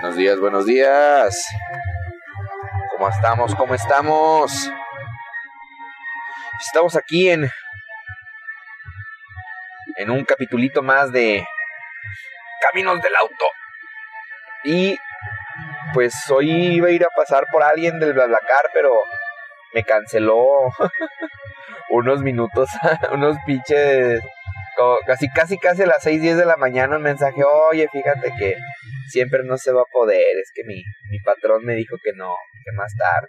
Buenos días, buenos días. ¿Cómo estamos? ¿Cómo estamos? Estamos aquí en en un capitulito más de Caminos del Auto. Y pues hoy iba a ir a pasar por alguien del BlaBlaCar, pero me canceló unos minutos, unos pinches casi, casi, casi a las 6, 10 de la mañana un mensaje, oye, fíjate que siempre no se va a poder, es que mi, mi patrón me dijo que no, que más tarde.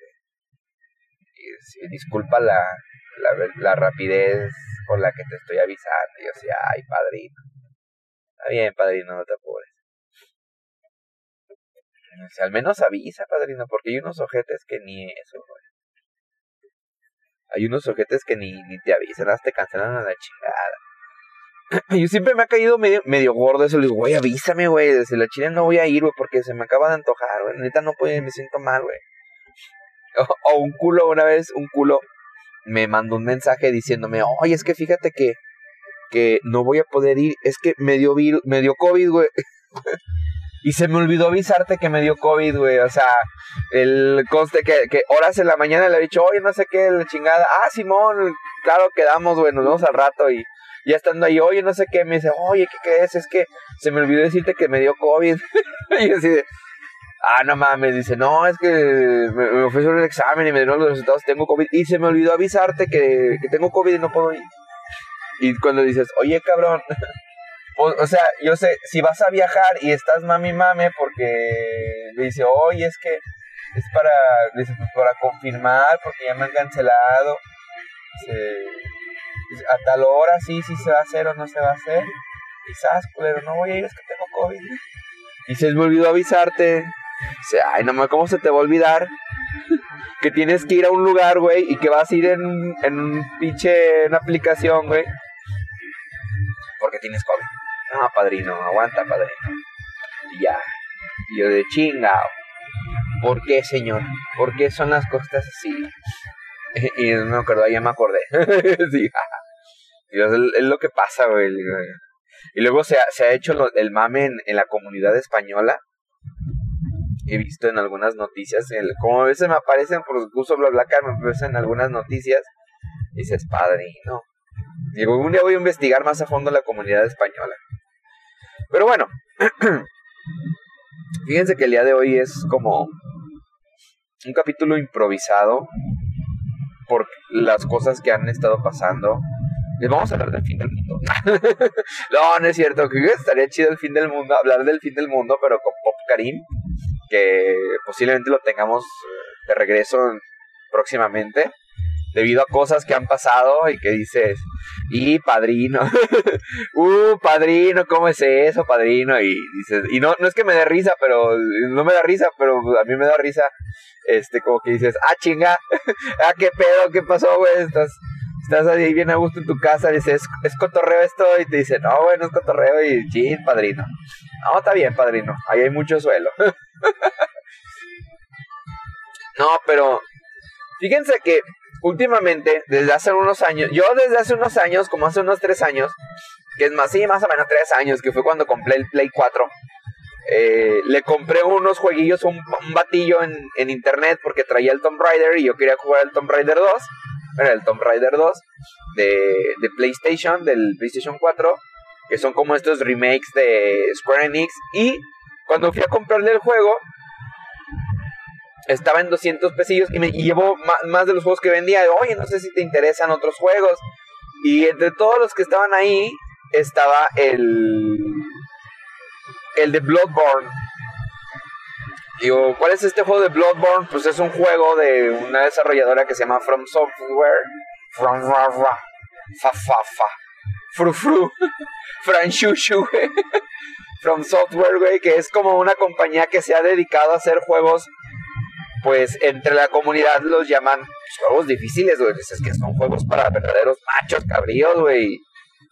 Y, disculpa la, la, la, rapidez con la que te estoy avisando. Y yo decía, ay, padrino. Está bien, padrino, no te apures. al menos avisa, padrino, porque hay unos ojetes que ni eso, Hay unos ojetes que ni, ni te avisan, te cancelan a la chingada. yo siempre me ha caído medio, medio gordo eso. Le digo, güey, avísame, güey. Desde la Chile no voy a ir, güey, porque se me acaba de antojar, güey. Neta no puedo, me siento mal, güey. O, un culo, una vez, un culo me mandó un mensaje diciéndome, oye, es que fíjate que, que no voy a poder ir. Es que me dio, virus, me dio COVID, güey. y se me olvidó avisarte que me dio COVID, güey. O sea, el conste que, que horas en la mañana le he dicho, oye, no sé qué, la chingada. Ah, Simón, claro, quedamos, güey, nos vemos al rato. Y ya estando ahí, oye, no sé qué, me dice, oye, ¿qué crees? Es que se me olvidó decirte que me dio COVID. y así de, ah, no mames, dice, no, es que me, me ofrecieron el examen y me dieron los resultados, tengo COVID. Y se me olvidó avisarte que, que tengo COVID y no puedo ir. Y cuando dices, oye, cabrón, o, sea, yo sé, si vas a viajar y estás mami mame porque le dice, oye, es que es para, dice, pues para confirmar porque ya me han cancelado. Dice, a tal hora sí, sí se va a hacer o no se va a hacer. Quizás, pero no voy a ir, es que tengo COVID. Y se me olvidó avisarte. Dice, ay, nomás, ¿cómo se te va a olvidar? que tienes que ir a un lugar, güey, y que vas a ir en, en un pinche, una aplicación, güey. Porque tienes COVID. No, padrino, aguanta, padrino. Y ya. Y yo de chingao. ¿Por qué, señor? ¿Por qué son las cosas así? Y no me acuerdo, ya me acordé. sí, es, lo que pasa, güey. Y luego se ha, se ha hecho el mame en, la comunidad española. He visto en algunas noticias, como a veces me aparecen por gusto bla bla, me aparecen en algunas noticias. Y dices, padrino. Digo, un día voy a investigar más a fondo la comunidad española. Pero bueno, fíjense que el día de hoy es como un capítulo improvisado por las cosas que han estado pasando. Les vamos a hablar del fin del mundo. no, no es cierto. Que estaría chido el fin del mundo, hablar del fin del mundo, pero con Pop Karim, que posiblemente lo tengamos de regreso próximamente debido a cosas que han pasado y que dices, y padrino, uh, padrino, ¿cómo es eso, padrino? Y dices, y no, no es que me dé risa, pero no me da risa, pero a mí me da risa, este, como que dices, ah, chinga, ah, qué pedo, qué pasó, güey, estás, estás ahí bien a gusto en tu casa, dices, ¿es, cotorreo esto, y te dice, no, güey, no es cotorreo, y ching, padrino. No, está bien, padrino, ahí hay mucho suelo. no, pero fíjense que últimamente, desde hace unos años, yo desde hace unos años, como hace unos tres años, que es más, sí, más o menos tres años, que fue cuando compré el Play 4, eh, le compré unos jueguillos, un, batillo en, en, internet porque traía el Tomb Raider y yo quería jugar el Tomb Raider 2, bueno, el Tomb Raider 2 de, de PlayStation, del PlayStation 4, que son como estos remakes de Square Enix, y cuando fui a comprarle el juego, estaba en 200 pesillos y me llevó más, de los juegos que vendía. Oye, no sé si te interesan otros juegos. Y entre todos los que estaban ahí estaba el el de Bloodborne. Digo, ¿cuál es este juego de Bloodborne? Pues es un juego de una desarrolladora que se llama From Software. From Ra Ra. Fa Fa Fa. Fru Fru. Fran From Software, güey, que es como una compañía que se ha dedicado a hacer juegos pues entre la comunidad los llaman juegos difíciles, güey. Es que son juegos para verdaderos machos cabríos, güey.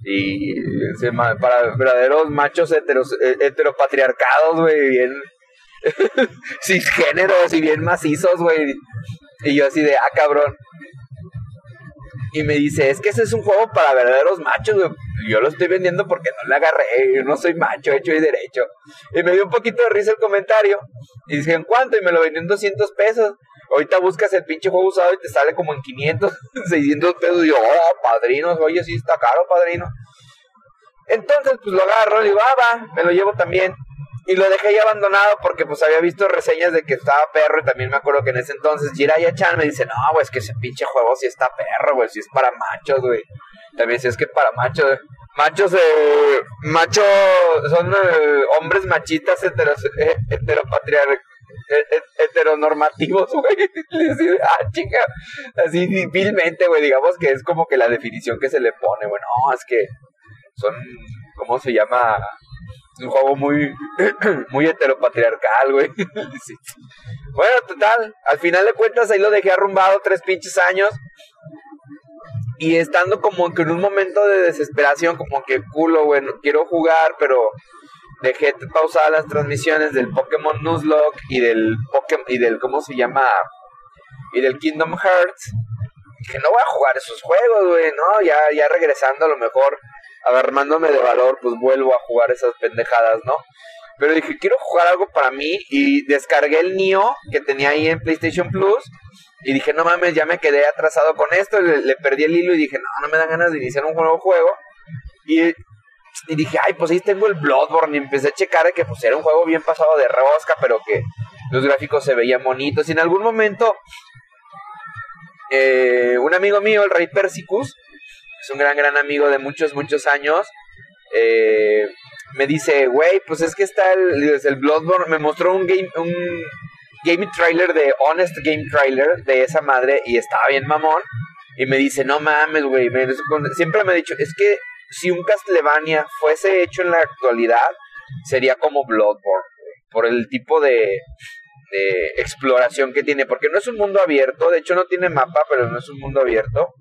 Y para verdaderos machos eh, heteropatriarcados, güey, bien cisgéneros y bien macizos, güey. Y yo así de, ah, cabrón. Y me dice, es que ese es un juego para verdaderos machos. Yo lo estoy vendiendo porque no le agarré, yo no soy macho, hecho y derecho. Y me dio un poquito de risa el comentario. Y dije, ¿en cuánto? Y me lo vendió en 200 pesos. Ahorita buscas el pinche juego usado y te sale como en 500, 600 pesos. Y yo, oh, padrinos, oye, sí está caro, padrino. Entonces, pues lo agarro, y digo, ah, va, me lo llevo también. Y lo dejé ahí abandonado porque pues había visto reseñas de que estaba perro y también me acuerdo que en ese entonces Jiraiya Chan me dice, no, güey, es que ese pinche juego sí está perro, güey, sí es para machos, güey. También si es que para machos, machos, eh, machos, son eh, hombres machistas heteros, eh, heteronormativos, güey. ah, chica, así vilmente, güey, digamos que es como que la definición que se le pone, bueno, no, es que son, ¿cómo se llama? Un juego muy, muy heteropatriarcal, güey. Bueno, total, al final de cuentas ahí lo dejé arrumbado tres pinches años. Y estando como que en un momento de desesperación, como que culo, güey, quiero jugar, pero dejé pausadas las transmisiones del Pokémon Nuzlocke y del Pokémon, y del, ¿cómo se llama? Y del Kingdom Hearts. Dije, no voy a jugar esos juegos, güey, no, ya, ya regresando a lo mejor agarrándome de valor, pues vuelvo a jugar esas pendejadas, ¿no? Pero dije, quiero jugar algo para mí y descargué el Nio que tenía ahí en PlayStation Plus y dije, no mames, ya me quedé atrasado con esto, le, perdí el hilo y dije, no, no me dan ganas de iniciar un nuevo juego. Y, dije, ay, pues ahí tengo el Bloodborne y empecé a checar que pues era un juego bien pasado de rosca, pero que los gráficos se veían bonitos. Y en algún momento, eh, un amigo mío, el Rey Persicus, un gran, gran amigo de muchos, muchos años. Eh, me dice, güey, pues es que está el, el Bloodborne. Me mostró un game, un game trailer de Honest Game Trailer de esa madre y estaba bien mamón. Y me dice, no mames, güey. Siempre me ha dicho, es que si un Castlevania fuese hecho en la actualidad, sería como Bloodborne, por el tipo de, de exploración que tiene. Porque no es un mundo abierto, de hecho no tiene mapa, pero no es un mundo abierto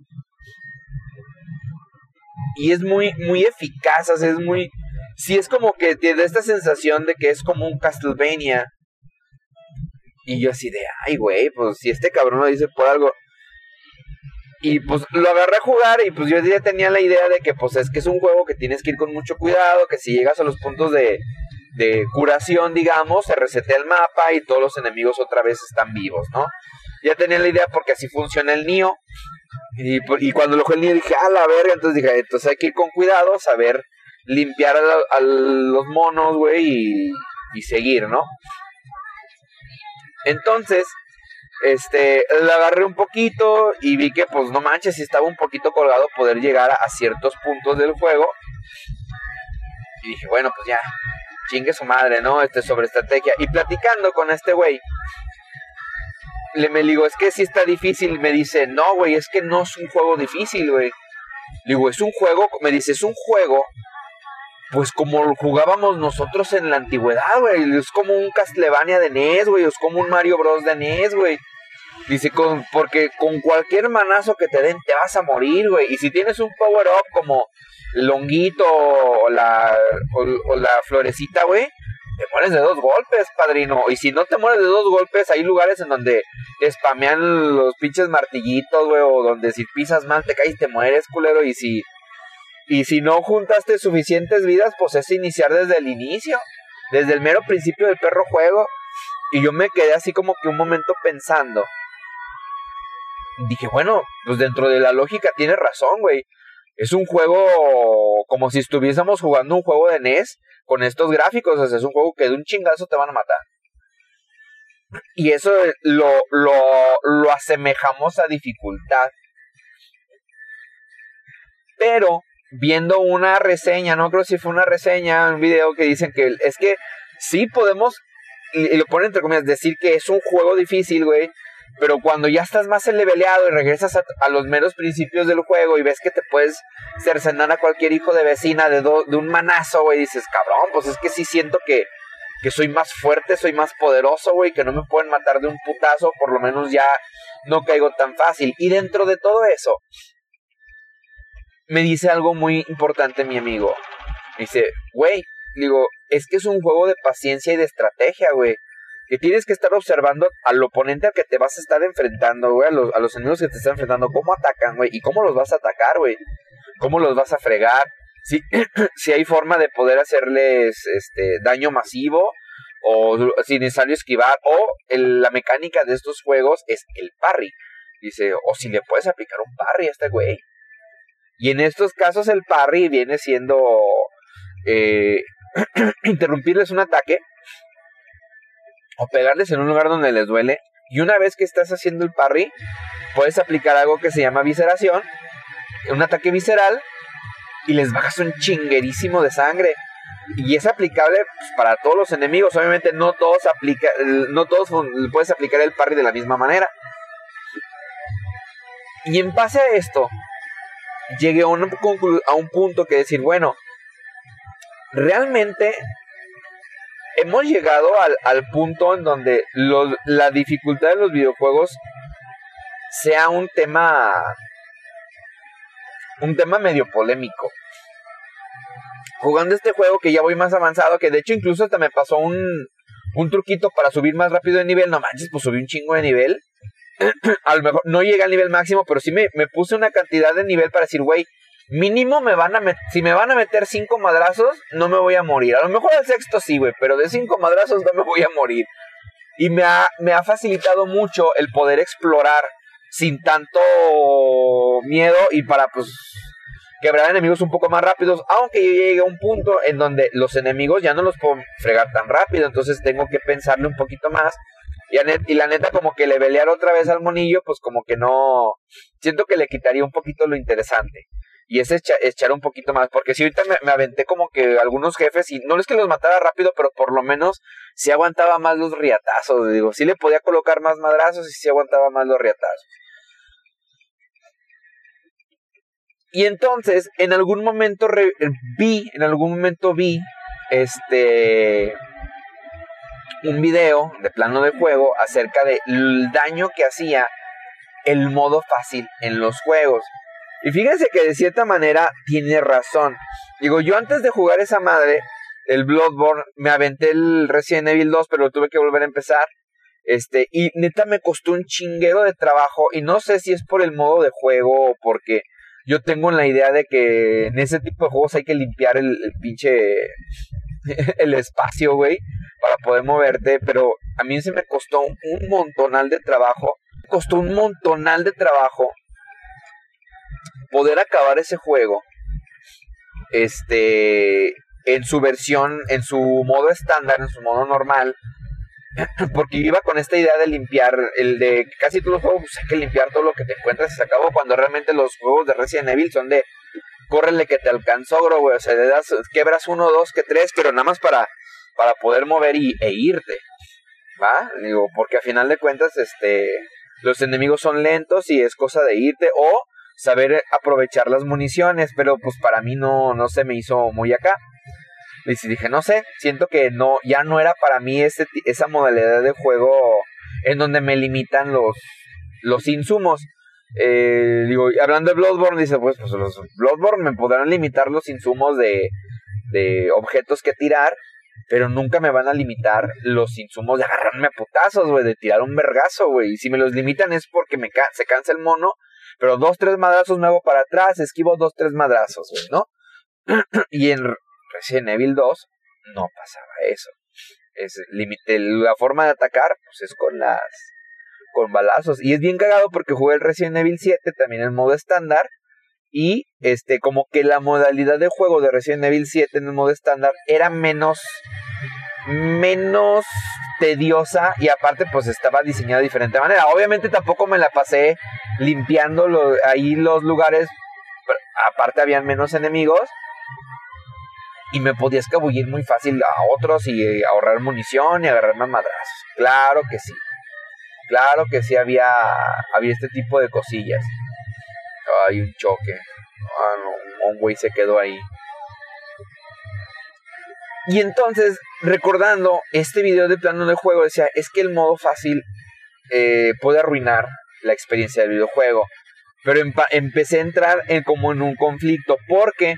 y es muy, muy eficaz, es muy... Sí, es como que te da esta sensación de que es como un Castlevania. Y yo así de, ay, güey, pues si este cabrón lo dice por algo. Y pues lo agarré a jugar y pues yo ya tenía la idea de que pues es que es un juego que tienes que ir con mucho cuidado, que si llegas a los puntos de, de curación, digamos, se resetea el mapa y todos los enemigos otra vez están vivos, ¿no? Ya tenía la idea porque así funciona el Nio. Y, cuando lo jugué dije, a la verga, entonces dije, entonces hay que ir con cuidado, saber limpiar a, los monos, güey, y, y seguir, ¿no? Entonces, este, le agarré un poquito y vi que, pues, no manches, si estaba un poquito colgado poder llegar a, ciertos puntos del juego. Y dije, bueno, pues ya, chingue su madre, ¿no? Este, sobre estrategia. Y platicando con este güey, le me digo, es que si está difícil. Me dice, no, güey, es que no es un juego difícil, güey. Digo, es un juego, me dice, es un juego, pues como jugábamos nosotros en la antigüedad, güey. Es como un Castlevania de NES, güey. Es como un Mario Bros. de NES, güey. Dice, con, porque con cualquier manazo que te den te vas a morir, güey. Y si tienes un power-up como el o la, o la florecita, güey, te mueres de dos golpes, padrino. Y si no te mueres de dos golpes, hay lugares en donde spamean los pinches martillitos, güey, o donde si pisas mal te caes y te mueres, culero. Y si, y si no juntaste suficientes vidas, pues es iniciar desde el inicio, desde el mero principio del perro juego. Y yo me quedé así como que un momento pensando. Dije, bueno, pues dentro de la lógica tiene razón, güey. Es un juego como si estuviésemos jugando un juego de NES con estos gráficos. O sea, es un juego que de un chingazo te van a matar. Y eso lo, lo, lo asemejamos a dificultad. Pero viendo una reseña, no creo si fue una reseña, un video que dicen que es que sí podemos, y, lo ponen entre comillas, decir que es un juego difícil, güey, pero cuando ya estás más eleveleado y regresas a, los meros principios del juego y ves que te puedes cercenar a cualquier hijo de vecina de, de un manazo, güey, dices, cabrón, pues es que sí siento que, que soy más fuerte, soy más poderoso, güey, que no me pueden matar de un putazo, por lo menos ya no caigo tan fácil. Y dentro de todo eso, me dice algo muy importante mi amigo. Me dice, güey, digo, es que es un juego de paciencia y de estrategia, güey que tienes que estar observando al oponente al que te vas a estar enfrentando, güey, a los, a los enemigos que te están enfrentando, cómo atacan, güey, y cómo los vas a atacar, güey, cómo los vas a fregar, si, si hay forma de poder hacerles este daño masivo o si necesario esquivar o la mecánica de estos juegos es el parry. Dice, o si le puedes aplicar un parry a este güey. Y en estos casos el parry viene siendo eh, interrumpirles un ataque o pegarles en un lugar donde les duele. Y una vez que estás haciendo el parry, puedes aplicar algo que se llama visceración, un ataque visceral, y les bajas un chinguerísimo de sangre. Y es aplicable pues, para todos los enemigos. Obviamente no todos aplica, no todos puedes aplicar el parry de la misma manera. Y en base a esto, llegué a un, a un punto que decir, bueno, realmente hemos llegado al, punto en donde la dificultad de los videojuegos sea un tema un tema medio polémico. Jugando este juego que ya voy más avanzado, que de hecho incluso hasta me pasó un, un truquito para subir más rápido de nivel, no manches, pues subí un chingo de nivel. a lo mejor no llegué al nivel máximo, pero sí me, me puse una cantidad de nivel para decir, güey, mínimo me van a meter, si me van a meter cinco madrazos, no me voy a morir. A lo mejor al sexto sí, güey, pero de cinco madrazos no me voy a morir. Y me ha, me ha facilitado mucho el poder explorar sin tanto miedo y para pues quebrar enemigos un poco más rápidos, aunque yo llegue a un punto en donde los enemigos ya no los puedo fregar tan rápido, entonces tengo que pensarle un poquito más. Y, y la neta, como que le velear otra vez al monillo, pues como que no. Siento que le quitaría un poquito lo interesante. Y es echar un poquito más. Porque si ahorita me, aventé como que algunos jefes, y no es que los matara rápido, pero por lo menos sí aguantaba más los riatazos. Digo, sí le podía colocar más madrazos y sí aguantaba más los riatazos. Y entonces, en algún momento vi, en algún momento vi, este, un video de plano de juego acerca del daño que hacía el modo fácil en los juegos. Y fíjense que de cierta manera tiene razón. Digo, yo antes de jugar esa madre, el Bloodborne, me aventé el Resident Evil 2, pero tuve que volver a empezar. Este, y neta me costó un chinguero de trabajo. Y no sé si es por el modo de juego o porque yo tengo la idea de que en ese tipo de juegos hay que limpiar el, el pinche. el espacio, güey, para poder moverte. Pero a mí se me costó un montonal de trabajo. Costó un montonal de trabajo poder acabar ese juego este en su versión, en su modo estándar, en su modo normal, porque iba con esta idea de limpiar, el de casi todos los juegos pues, hay que limpiar todo lo que te encuentras y se acabó, cuando realmente los juegos de Resident Evil son de córrele que te alcanzó, bro, o sea, le das, quebras uno, dos, que tres, pero nada más para, para poder mover y, e irte, ¿va? Digo, porque a final de cuentas, este, los enemigos son lentos y es cosa de irte, o saber aprovechar las municiones, pero pues para mí no, no se me hizo muy acá. Y dije, no sé, siento que no, ya no era para mí ese, esa modalidad de juego en donde me limitan los, los insumos. Eh, digo, hablando de Bloodborne, dice, pues, pues los Bloodborne me podrán limitar los insumos de, de objetos que tirar, pero nunca me van a limitar los insumos de agarrarme a putazos, güey, de tirar un vergazo, güey. Y si me los limitan es porque me se cansa el mono pero dos, tres madrazos me hago para atrás, esquivo dos, tres madrazos, güey, ¿no? y en Resident Evil 2 no pasaba eso. Es la forma de atacar, pues es con las con balazos. Y es bien cagado porque jugué el Resident Evil 7 también en modo estándar. Y este, como que la modalidad de juego de Resident Evil 7 en el modo estándar era menos. menos tediosa. Y aparte, pues estaba diseñada de diferente manera. Obviamente tampoco me la pasé limpiando ahí los lugares. aparte habían menos enemigos. Y me podía escabullir muy fácil a otros y ahorrar munición y agarrar más madrazos. Claro que sí. Claro que sí había, había este tipo de cosillas. Hay un choque. Ah, no, un güey se quedó ahí. Y entonces, recordando este video de plano de juego, decía, es que el modo fácil eh, puede arruinar la experiencia del videojuego. Pero empecé a entrar en, como en un conflicto porque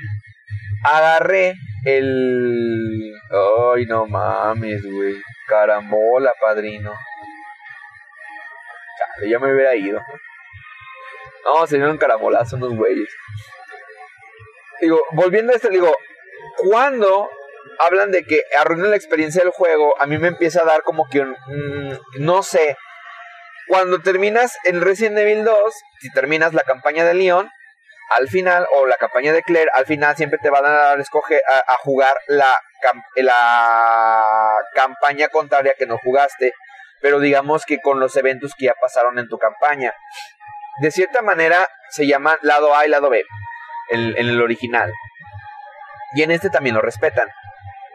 agarré el... Ay, no mames, güey. Carambola, padrino. Ya me hubiera ido. No, se dieron carambolazos unos güeyes. Digo, volviendo a esto, digo, cuando hablan de que arruinan la experiencia del juego, a mí me empieza a dar como que un, no sé, cuando terminas en Resident Evil 2, si terminas la campaña de Leon, al final, o la campaña de Claire, al final siempre te van a dar escoger, a, jugar la, la campaña contraria que no jugaste, pero digamos que con los eventos que ya pasaron en tu campaña. De cierta manera se llama lado A y lado B en, en el original. Y en este también lo respetan.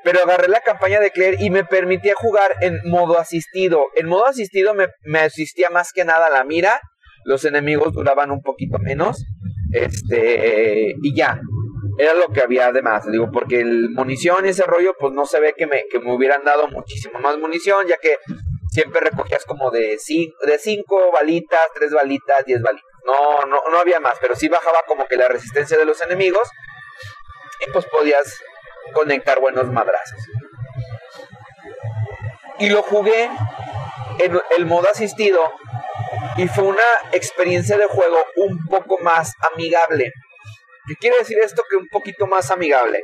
Pero agarré la campaña de Claire y me permitía jugar en modo asistido. En modo asistido me, me asistía más que nada la mira. Los enemigos duraban un poquito menos. Este, y ya. Era lo que había además, digo, porque el munición y ese rollo, pues no se ve que me, que me hubieran dado muchísimo más munición, ya que siempre recogías como de cinco, de cinco balitas, tres balitas, diez balitas. No, no, no había más, pero sí bajaba como que la resistencia de los enemigos y pues podías conectar buenos madrazos. Y lo jugué en el modo asistido y fue una experiencia de juego un poco más amigable. ¿Qué quiere decir esto? Que un poquito más amigable.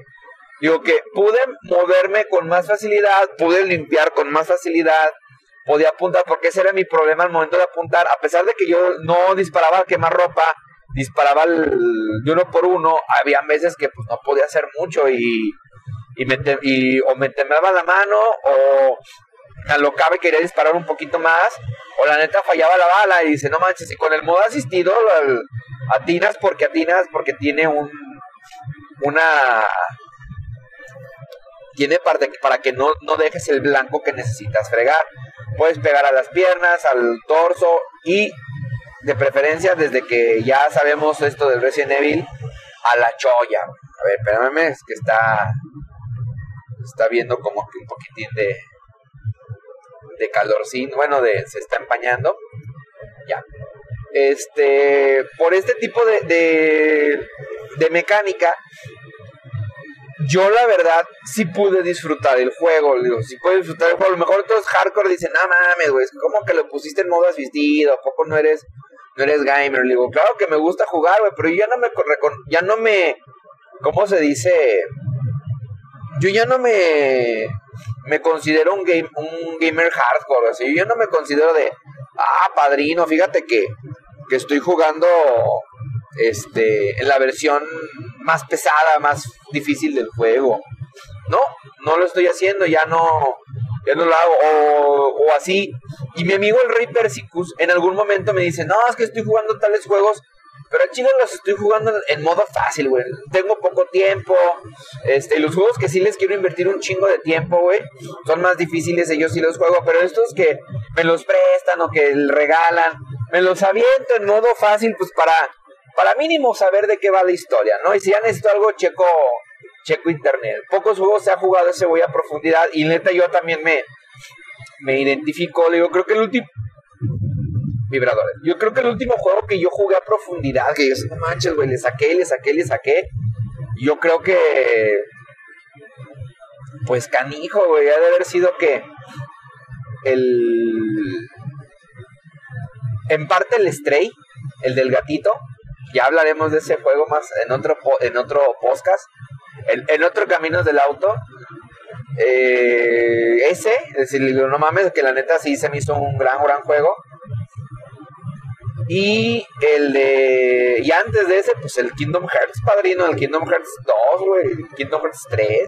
Digo que pude moverme con más facilidad, pude limpiar con más facilidad, podía apuntar, porque ese era mi problema al momento de apuntar, a pesar de que yo no disparaba a quemar ropa, disparaba de uno por uno, había veces que pues no podía hacer mucho y, y, me, y o me temblaba la mano o alocaba y quería disparar un poquito más, o la neta fallaba la bala y dice, no manches, y con el modo asistido atinas porque atinas porque tiene un una tiene parte para que no, no dejes el blanco que necesitas fregar. Puedes pegar a las piernas, al torso y de preferencia desde que ya sabemos esto del Resident Evil a la choya. A ver, espérame, es que está está viendo como que un poquitín de de calorcín, bueno, de se está empañando. Ya. Este, por este tipo de, de, de mecánica, yo la verdad sí pude disfrutar el juego, digo, sí pude disfrutar el juego. A lo mejor todos hardcore dicen, no mames, güey, ¿cómo que lo pusiste en modo asistido? ¿A poco no eres, no eres gamer? Le digo, claro que me gusta jugar, güey, pero ya no me, ya no me, ¿cómo se dice? Yo ya no me, me considero un, game, un gamer hardcore, así, yo no me considero de, ah, padrino, fíjate que, que estoy jugando este, en la versión más pesada, más difícil del juego. No, no lo estoy haciendo, ya no, ya no lo hago, o, o así. Y mi amigo el Rey Persicus en algún momento me dice, no, es que estoy jugando tales juegos, pero chicos los estoy jugando en, modo fácil, güey. Tengo poco tiempo, este, los juegos que sí les quiero invertir un chingo de tiempo, güey, son más difíciles, ellos sí los juego, pero estos que me los prestan o que regalan, me los aviento en modo fácil, pues para para mínimo saber de qué va la historia, ¿no? Y si ya necesito algo, checo, checo internet. Pocos juegos se ha jugado ese voy a profundidad y neta yo también me, me identifico, digo, creo que el último... Vibradores. Yo creo que el último juego que yo jugué a profundidad, que yo no manches, güey, le saqué, le saqué, le saqué. Yo creo que... Pues canijo, güey, ha de haber sido que... El... En parte el Stray, el del gatito, ya hablaremos de ese juego más en otro, en otro podcast. En, otro Caminos del Auto. Eh, ese, es decir, no mames, que la neta sí se me hizo un gran, gran juego. Y el de. Y antes de ese, pues el Kingdom Hearts, padrino, el Kingdom Hearts 2, güey, Kingdom Hearts 3.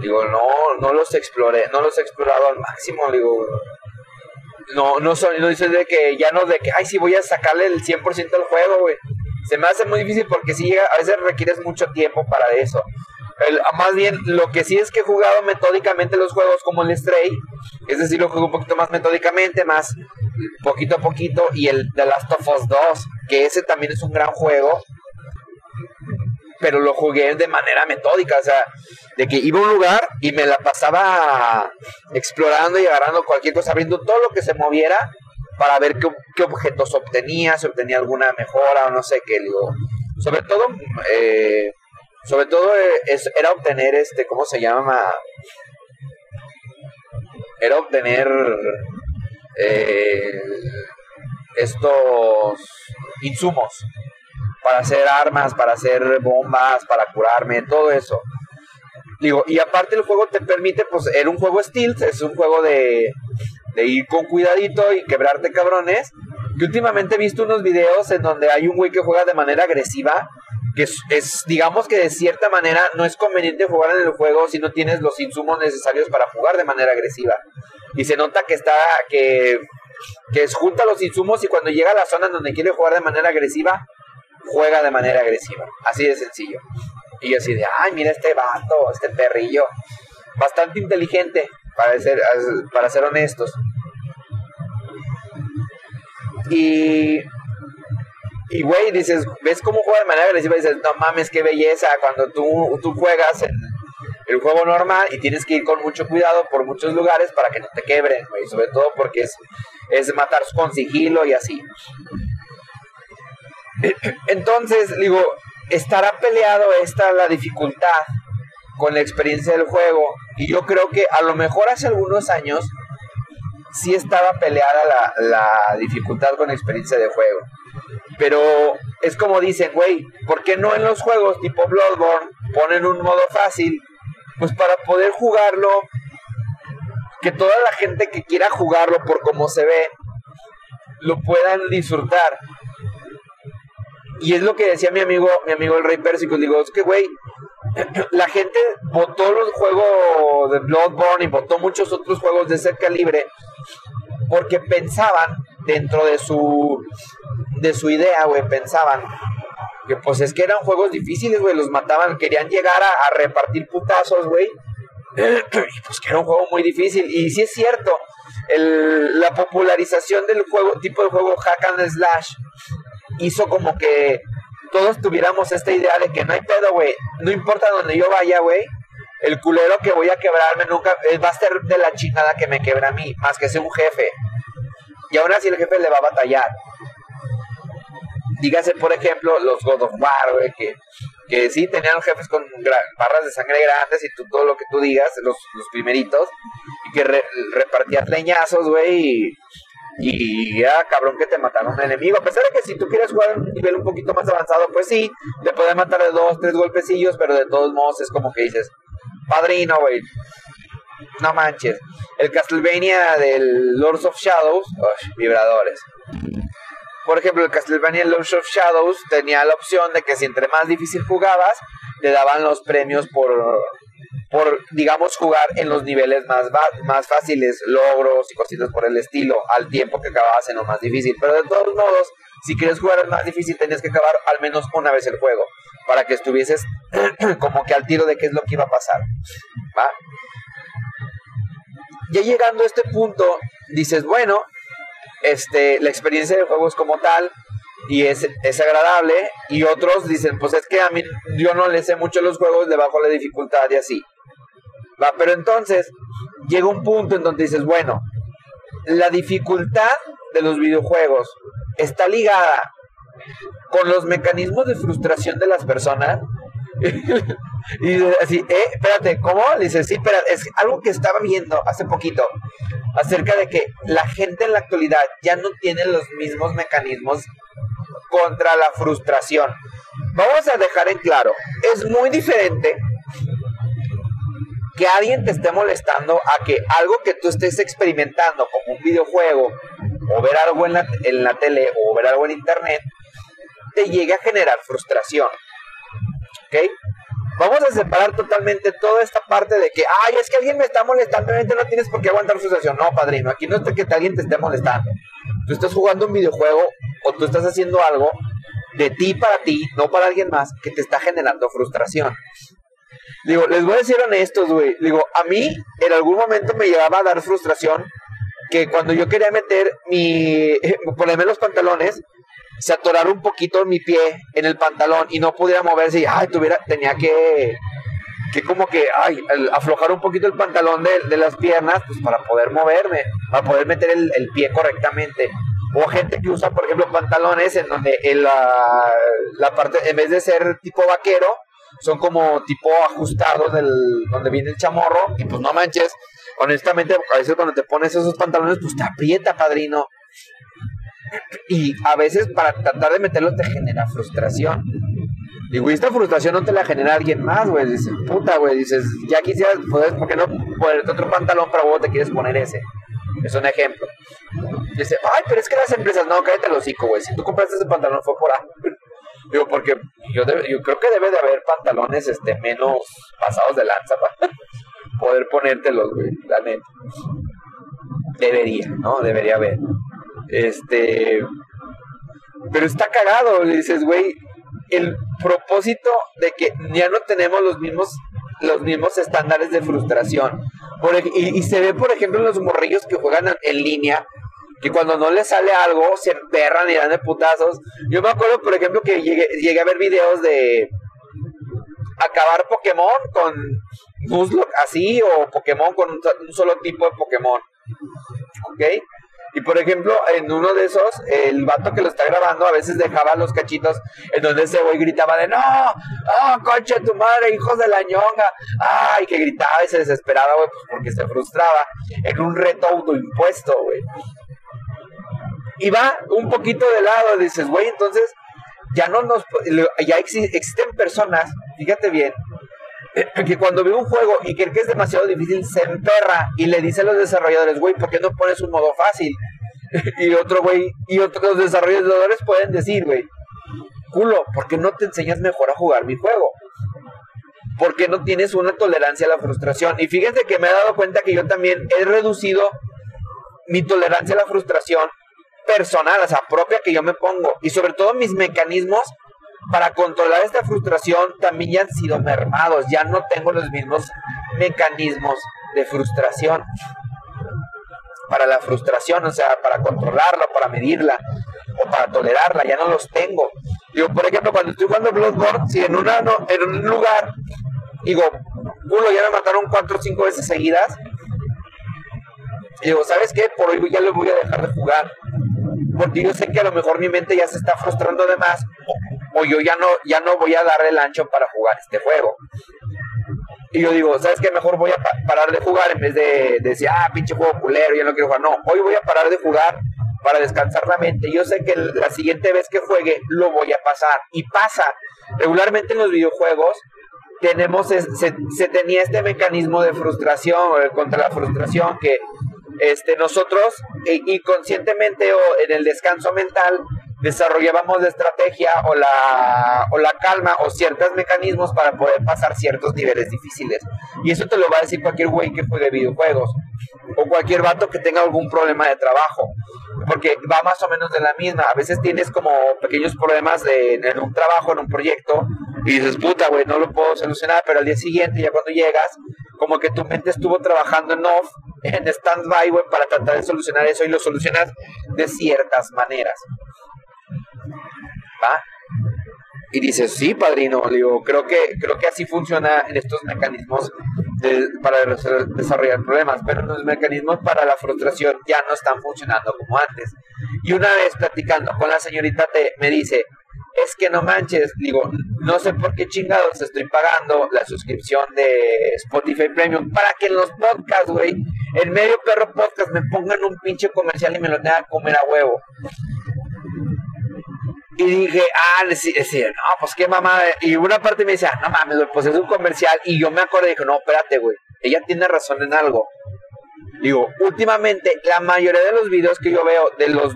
Digo, no, no los exploré, no los he explorado al máximo, digo. No, no son, no dice de que ya no de que, ay, sí voy a sacarle el 100% al juego, güey se me hace muy difícil porque sí, a veces requieres mucho tiempo para eso. más bien, lo que sí es que he jugado metódicamente los juegos como el Stray, es decir, lo juego un poquito más metódicamente, más poquito a poquito, y el The Last of Us 2, que ese también es un gran juego, pero lo jugué de manera metódica, o sea, de que iba a un lugar y me la pasaba explorando y agarrando cualquier cosa, abriendo todo lo que se moviera para ver qué, objetos obtenía, si obtenía alguna mejora o no sé qué, digo. Sobre todo, eh, Sobre todo eh, es, era obtener este, ¿cómo se llama? Era obtener eh, estos insumos para hacer armas, para hacer bombas, para curarme, todo eso. Digo, y aparte el juego te permite, pues era un juego stealth, es un juego de, de ir con cuidadito y quebrarte cabrones. Que últimamente he visto unos videos en donde hay un güey que juega de manera agresiva, que es, digamos que de cierta manera no es conveniente jugar en el juego si no tienes los insumos necesarios para jugar de manera agresiva. Y se nota que está, que, que junta los insumos y cuando llega a la zona donde quiere jugar de manera agresiva, juega de manera agresiva. Así de sencillo. Y yo así de, ay, mira este vato, este perrillo. Bastante inteligente, para ser, para ser honestos. Y, y güey, dices, ves cómo juega de manera agresiva y dices, no mames, qué belleza. Cuando tú, tú juegas el juego normal y tienes que ir con mucho cuidado por muchos lugares para que no te quebren, güey. Sobre todo porque es, es matar con sigilo y así. Entonces, digo, estará peleado esta la dificultad con la experiencia del juego. Y yo creo que a lo mejor hace algunos años sí estaba peleada la, la dificultad con la experiencia de juego. Pero es como dicen, güey, ¿por qué no en los juegos tipo Bloodborne ponen un modo fácil? Pues para poder jugarlo, que toda la gente que quiera jugarlo por cómo se ve, lo puedan disfrutar. Y es lo que decía mi amigo, mi amigo el Rey Pérsico. Digo, es que, güey, la gente votó los juegos de Bloodborne y votó muchos otros juegos de ese calibre porque pensaban dentro de su de su idea, güey, pensaban pues es que eran juegos difíciles, güey, los mataban, querían llegar a, repartir putazos, güey. Y pues que era un juego muy difícil. Y sí es cierto, el, la popularización del juego, tipo de juego hack and slash, hizo como que todos tuviéramos esta idea de que no hay pedo, güey. No importa donde yo vaya, güey. El culero que voy a quebrarme nunca eh, va a ser de la chingada que me quebra a mí, más que sea un jefe. Y aún así el jefe le va a batallar. Dígase, por ejemplo, los God of War, güey, que, que sí tenían jefes con barras de sangre grandes y todo lo que tú digas, los, primeritos, y que repartías leñazos, güey, y ya, cabrón, que te mataron un enemigo. A pesar de que si tú quieres jugar un nivel un poquito más avanzado, pues sí, te pueden matar de dos, tres golpecillos, pero de todos modos es como que dices, padrino, güey. No manches. El Castlevania del Lords of Shadows, vibradores. Por ejemplo, el Castlevania Lords of Shadows tenía la opción de que si entre más difícil jugabas, te daban los premios por por, digamos, jugar en los niveles más, más fáciles, logros y cositas por el estilo, al tiempo que acababas en lo más difícil. Pero de todos modos, si quieres jugar el más difícil, tenías que acabar al menos una vez el juego, para que estuvieses como que al tiro de qué es lo que iba a pasar. ¿Va? Ya llegando a este punto, dices, bueno, este, la experiencia del juego es como tal, y es, es, agradable. Y otros dicen, pues es que a mí yo no le sé mucho los juegos, le bajo la dificultad y así. Va, pero entonces llega un punto en donde dices, bueno, la dificultad de los videojuegos está ligada con los mecanismos de frustración de las personas. y así, eh, espérate, ¿cómo? dice, sí, pero es algo que estaba viendo hace poquito acerca de que la gente en la actualidad ya no tiene los mismos mecanismos contra la frustración. Vamos a dejar en claro, es muy diferente que alguien te esté molestando a que algo que tú estés experimentando como un videojuego o ver algo en la, tele o ver algo en internet te llegue a generar frustración. ¿Ok? Vamos a separar totalmente toda esta parte de que, ay, es que alguien me está molestando, no tienes por qué aguantar frustración. No, padrino, aquí no es que alguien te esté molestando. Tú estás jugando un videojuego o tú estás haciendo algo de ti para ti, no para alguien más, que te está generando frustración. Digo, les voy a decir honestos, güey. Digo, a mí en algún momento me llevaba a dar frustración que cuando yo quería meter mi, ponerme los pantalones, se atorara un poquito mi pie en el pantalón y no pudiera moverse y, ay, tuviera, tenía que, que como que, ay, aflojar un poquito el pantalón de, de, las piernas, pues para poder moverme, para poder meter el, el pie correctamente. O gente que usa, por ejemplo, pantalones en donde la, la parte, en vez de ser tipo vaquero, son como tipo ajustados del donde viene el chamorro y pues no manches, honestamente a veces cuando te pones esos pantalones pues te aprieta, padrino. Y a veces para tratar de meterlo te genera frustración. Y güey, esta frustración no te la genera alguien más, güey. Dices, puta, güey. Dices, ya quisieras, pues, ¿por qué no ponerte otro pantalón para vos te quieres poner ese? Es un ejemplo. Dice, ay, pero es que las empresas, no, cállate el hocico, güey. Si tú compraste ese pantalón fue por algo. Digo, porque yo, yo creo que debe de haber pantalones este, menos pasados de lanza para poder ponértelos, güey, la neta. Debería, ¿no? Debería haber. Este. Pero está cagado, le dices, güey, el propósito de que ya no tenemos los mismos los mismos estándares de frustración. y, se ve, por ejemplo, en los morrillos que juegan en línea, que cuando no les sale algo, se emperran y dan de putazos. Yo me acuerdo, por ejemplo, que llegué, a ver videos de acabar Pokémon con Nuzlocke así, o Pokémon con un, solo tipo de Pokémon. ¿Ok? Y por ejemplo, en uno de esos, el vato que lo está grabando a veces dejaba los cachitos en donde ese güey gritaba de no, ah, concha tu madre, hijos de la ñonga, ay, que gritaba y se desesperaba, güey, pues porque se frustraba en un reto autoimpuesto, güey. Y va un poquito de lado, dices, güey, entonces ya no nos, ya existen personas, fíjate bien, que cuando ve un juego y cree que es demasiado difícil, se emperra y le dice a los desarrolladores, güey, ¿por qué no pones un modo fácil? y otro güey, y otros desarrolladores pueden decir, güey, culo, ¿por qué no te enseñas mejor a jugar mi juego? ¿Por qué no tienes una tolerancia a la frustración? Y fíjense que me he dado cuenta que yo también he reducido mi tolerancia a la frustración personal, o sea, propia que yo me pongo. Y sobre todo mis mecanismos para controlar esta frustración también ya han sido mermados. Ya no tengo los mismos mecanismos de frustración. Para la frustración, o sea, para controlarla, para medirla o para tolerarla, ya no los tengo. Digo, por ejemplo, cuando estoy jugando Bloodborne, si en, una, en un lugar digo, uno ya me mataron cuatro o cinco veces seguidas, digo, ¿sabes qué? Por hoy ya lo voy a dejar de jugar porque yo sé que a lo mejor mi mente ya se está frustrando de más o, yo ya no, ya no voy a dar el ancho para jugar este juego. Y yo digo, ¿sabes qué? Mejor voy a parar de jugar en vez de, decir, ah, pinche juego culero, ya no quiero jugar. No, hoy voy a parar de jugar para descansar la mente. Yo sé que la siguiente vez que juegue lo voy a pasar. Y pasa. Regularmente en los videojuegos tenemos, se, se tenía este mecanismo de frustración, contra la frustración, que este, nosotros inconscientemente o en el descanso mental desarrollábamos la estrategia o la, o la calma o ciertos mecanismos para poder pasar ciertos niveles difíciles. Y eso te lo va a decir cualquier güey que juegue videojuegos o cualquier vato que tenga algún problema de trabajo. Porque va más o menos de la misma. A veces tienes como pequeños problemas en un trabajo, en un proyecto, y dices, puta, güey, no lo puedo solucionar, pero al día siguiente, ya cuando llegas, como que tu mente estuvo trabajando en off, en stand-by, güey, para tratar de solucionar eso y lo solucionas de ciertas maneras. Y dices, sí, padrino, digo, creo que, creo que así funciona en estos mecanismos para desarrollar problemas, pero los mecanismos para la frustración ya no están funcionando como antes. Y una vez platicando con la señorita te, me dice, es que no manches, digo, no sé por qué chingados estoy pagando la suscripción de Spotify Premium para que en los podcasts, güey, en medio perro podcast me pongan un pinche comercial y me lo tengan que comer a huevo. Y dije, ah, decir, no, pues qué mamá. Y una parte me decía, no mames, pues es un comercial. Y yo me acordé dije, no, espérate, güey, ella tiene razón en algo. Digo, últimamente la mayoría de los videos que yo veo de los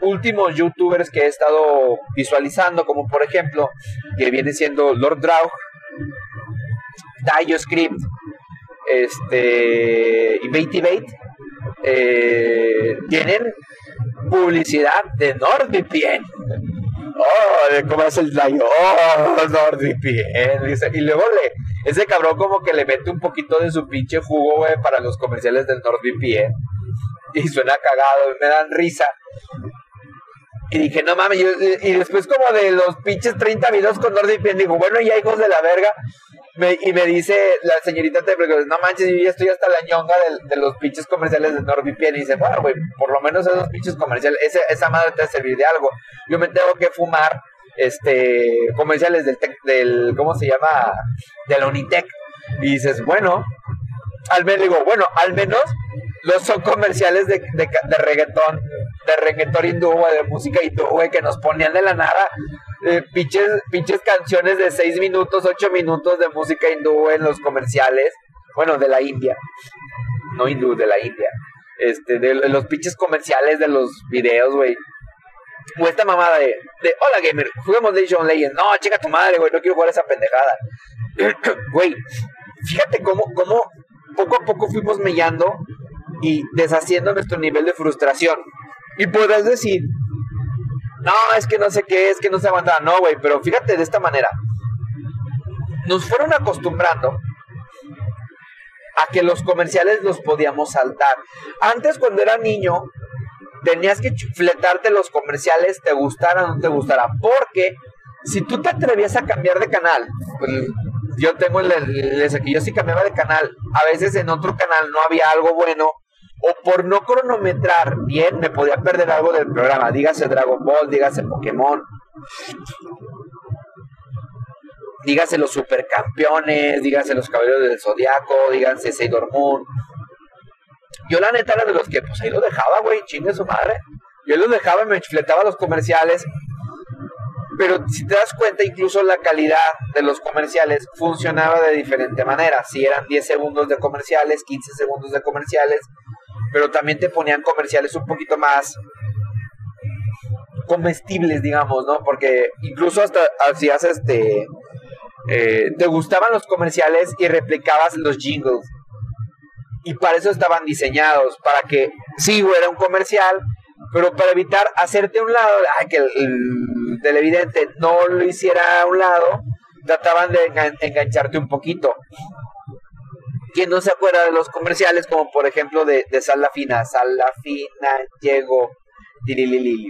últimos youtubers que he estado visualizando, como por ejemplo, que viene siendo Lord Draug, DioScript, este, y Bait, eh, tienen publicidad de NordVPN. Oh, ¿cómo es el like? Oh, NordVPN. Y luego le, ese cabrón como que le mete un poquito de su pinche jugo, para los comerciales del NordVPN. Y suena cagado, me dan risa. Y dije, no mames, y después como de los pinches 30 videos con NordVPN, digo, bueno, ya hijos de la verga. Y me dice la señorita te no manches, yo ya estoy hasta la ñonga de, los pinches comerciales de NordVPN. Y dice, bueno, güey, por lo menos esos pinches comerciales, esa madre te va a servir de algo. Yo me tengo que fumar este comerciales del, del ¿cómo se llama? De la Unitec. Y dices, bueno, al menos digo, bueno, al menos los son comerciales de, de, de reggaetón, de reggaetón hindú, de música hindú, güey, que nos ponían de la nada eh, pinches, pinches canciones de 6 minutos, 8 minutos de música hindú en los comerciales. Bueno, de la India. No hindú, de la India. Este, de, los pinches comerciales de los videos, güey. O esta mamada de, de hola gamer, juguemos Legion Legends. No, chica tu madre, güey, no quiero jugar esa pendejada. Güey, fíjate cómo, cómo poco a poco fuimos mellando y deshaciendo nuestro nivel de frustración. Y podrás decir, no, es que no sé qué, es que no se aguantaba. No, güey, pero fíjate de esta manera. Nos fueron acostumbrando a que los comerciales los podíamos saltar. Antes, cuando era niño, tenías que fletarte los comerciales, te gustara o no te gustara. Porque si tú te atrevías a cambiar de canal, pues yo tengo el, el, yo sí cambiaba de canal. A veces en otro canal no había algo bueno o por no cronometrar bien me podía perder algo del programa. Dígase Dragon Ball, dígase Pokémon, dígase los supercampeones, dígase los caballeros del zodiaco, dígase Sailor Moon. Yo la neta era de los que pues ahí lo dejaba, güey, chingue su madre. Yo los dejaba y me fletaba los comerciales. Pero si te das cuenta, incluso la calidad de los comerciales funcionaba de diferente manera. Si eran 10 segundos de comerciales, 15 segundos de comerciales, pero también te ponían comerciales un poquito más comestibles, digamos, ¿no? Porque incluso hasta hacías este, eh, te gustaban los comerciales y replicabas los jingles. Y para eso estaban diseñados, para que, sí, era un comercial, pero para evitar hacerte un lado, que el, televidente no lo hiciera a un lado, trataban de engancharte un poquito. ¿Quién no se acuerda de los comerciales como por ejemplo de, de Fina? Sala Fina, llegó,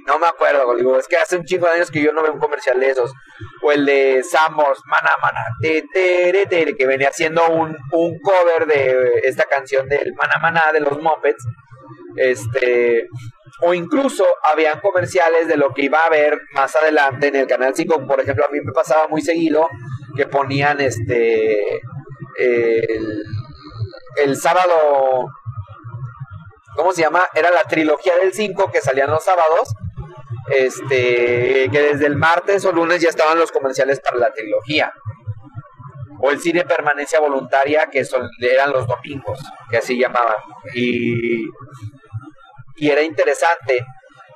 no me acuerdo, digo, es que hace un chingo de años que yo no veo un comercial de esos. O el de Samos, Mana Mana, te, te, que venía haciendo un, un cover de esta canción del Mana Mana de los Muppets. Este, o incluso habían comerciales de lo que iba a haber más adelante en el canal 5. Por ejemplo, a mí me pasaba muy seguido que ponían este el el sábado, ¿cómo se llama? Era la trilogía del 5 que salían los sábados. Este, que desde el martes o lunes ya estaban los comerciales para la trilogía. O el cine permanencia voluntaria, que son, eran los domingos, que así llamaban. Y, y era interesante,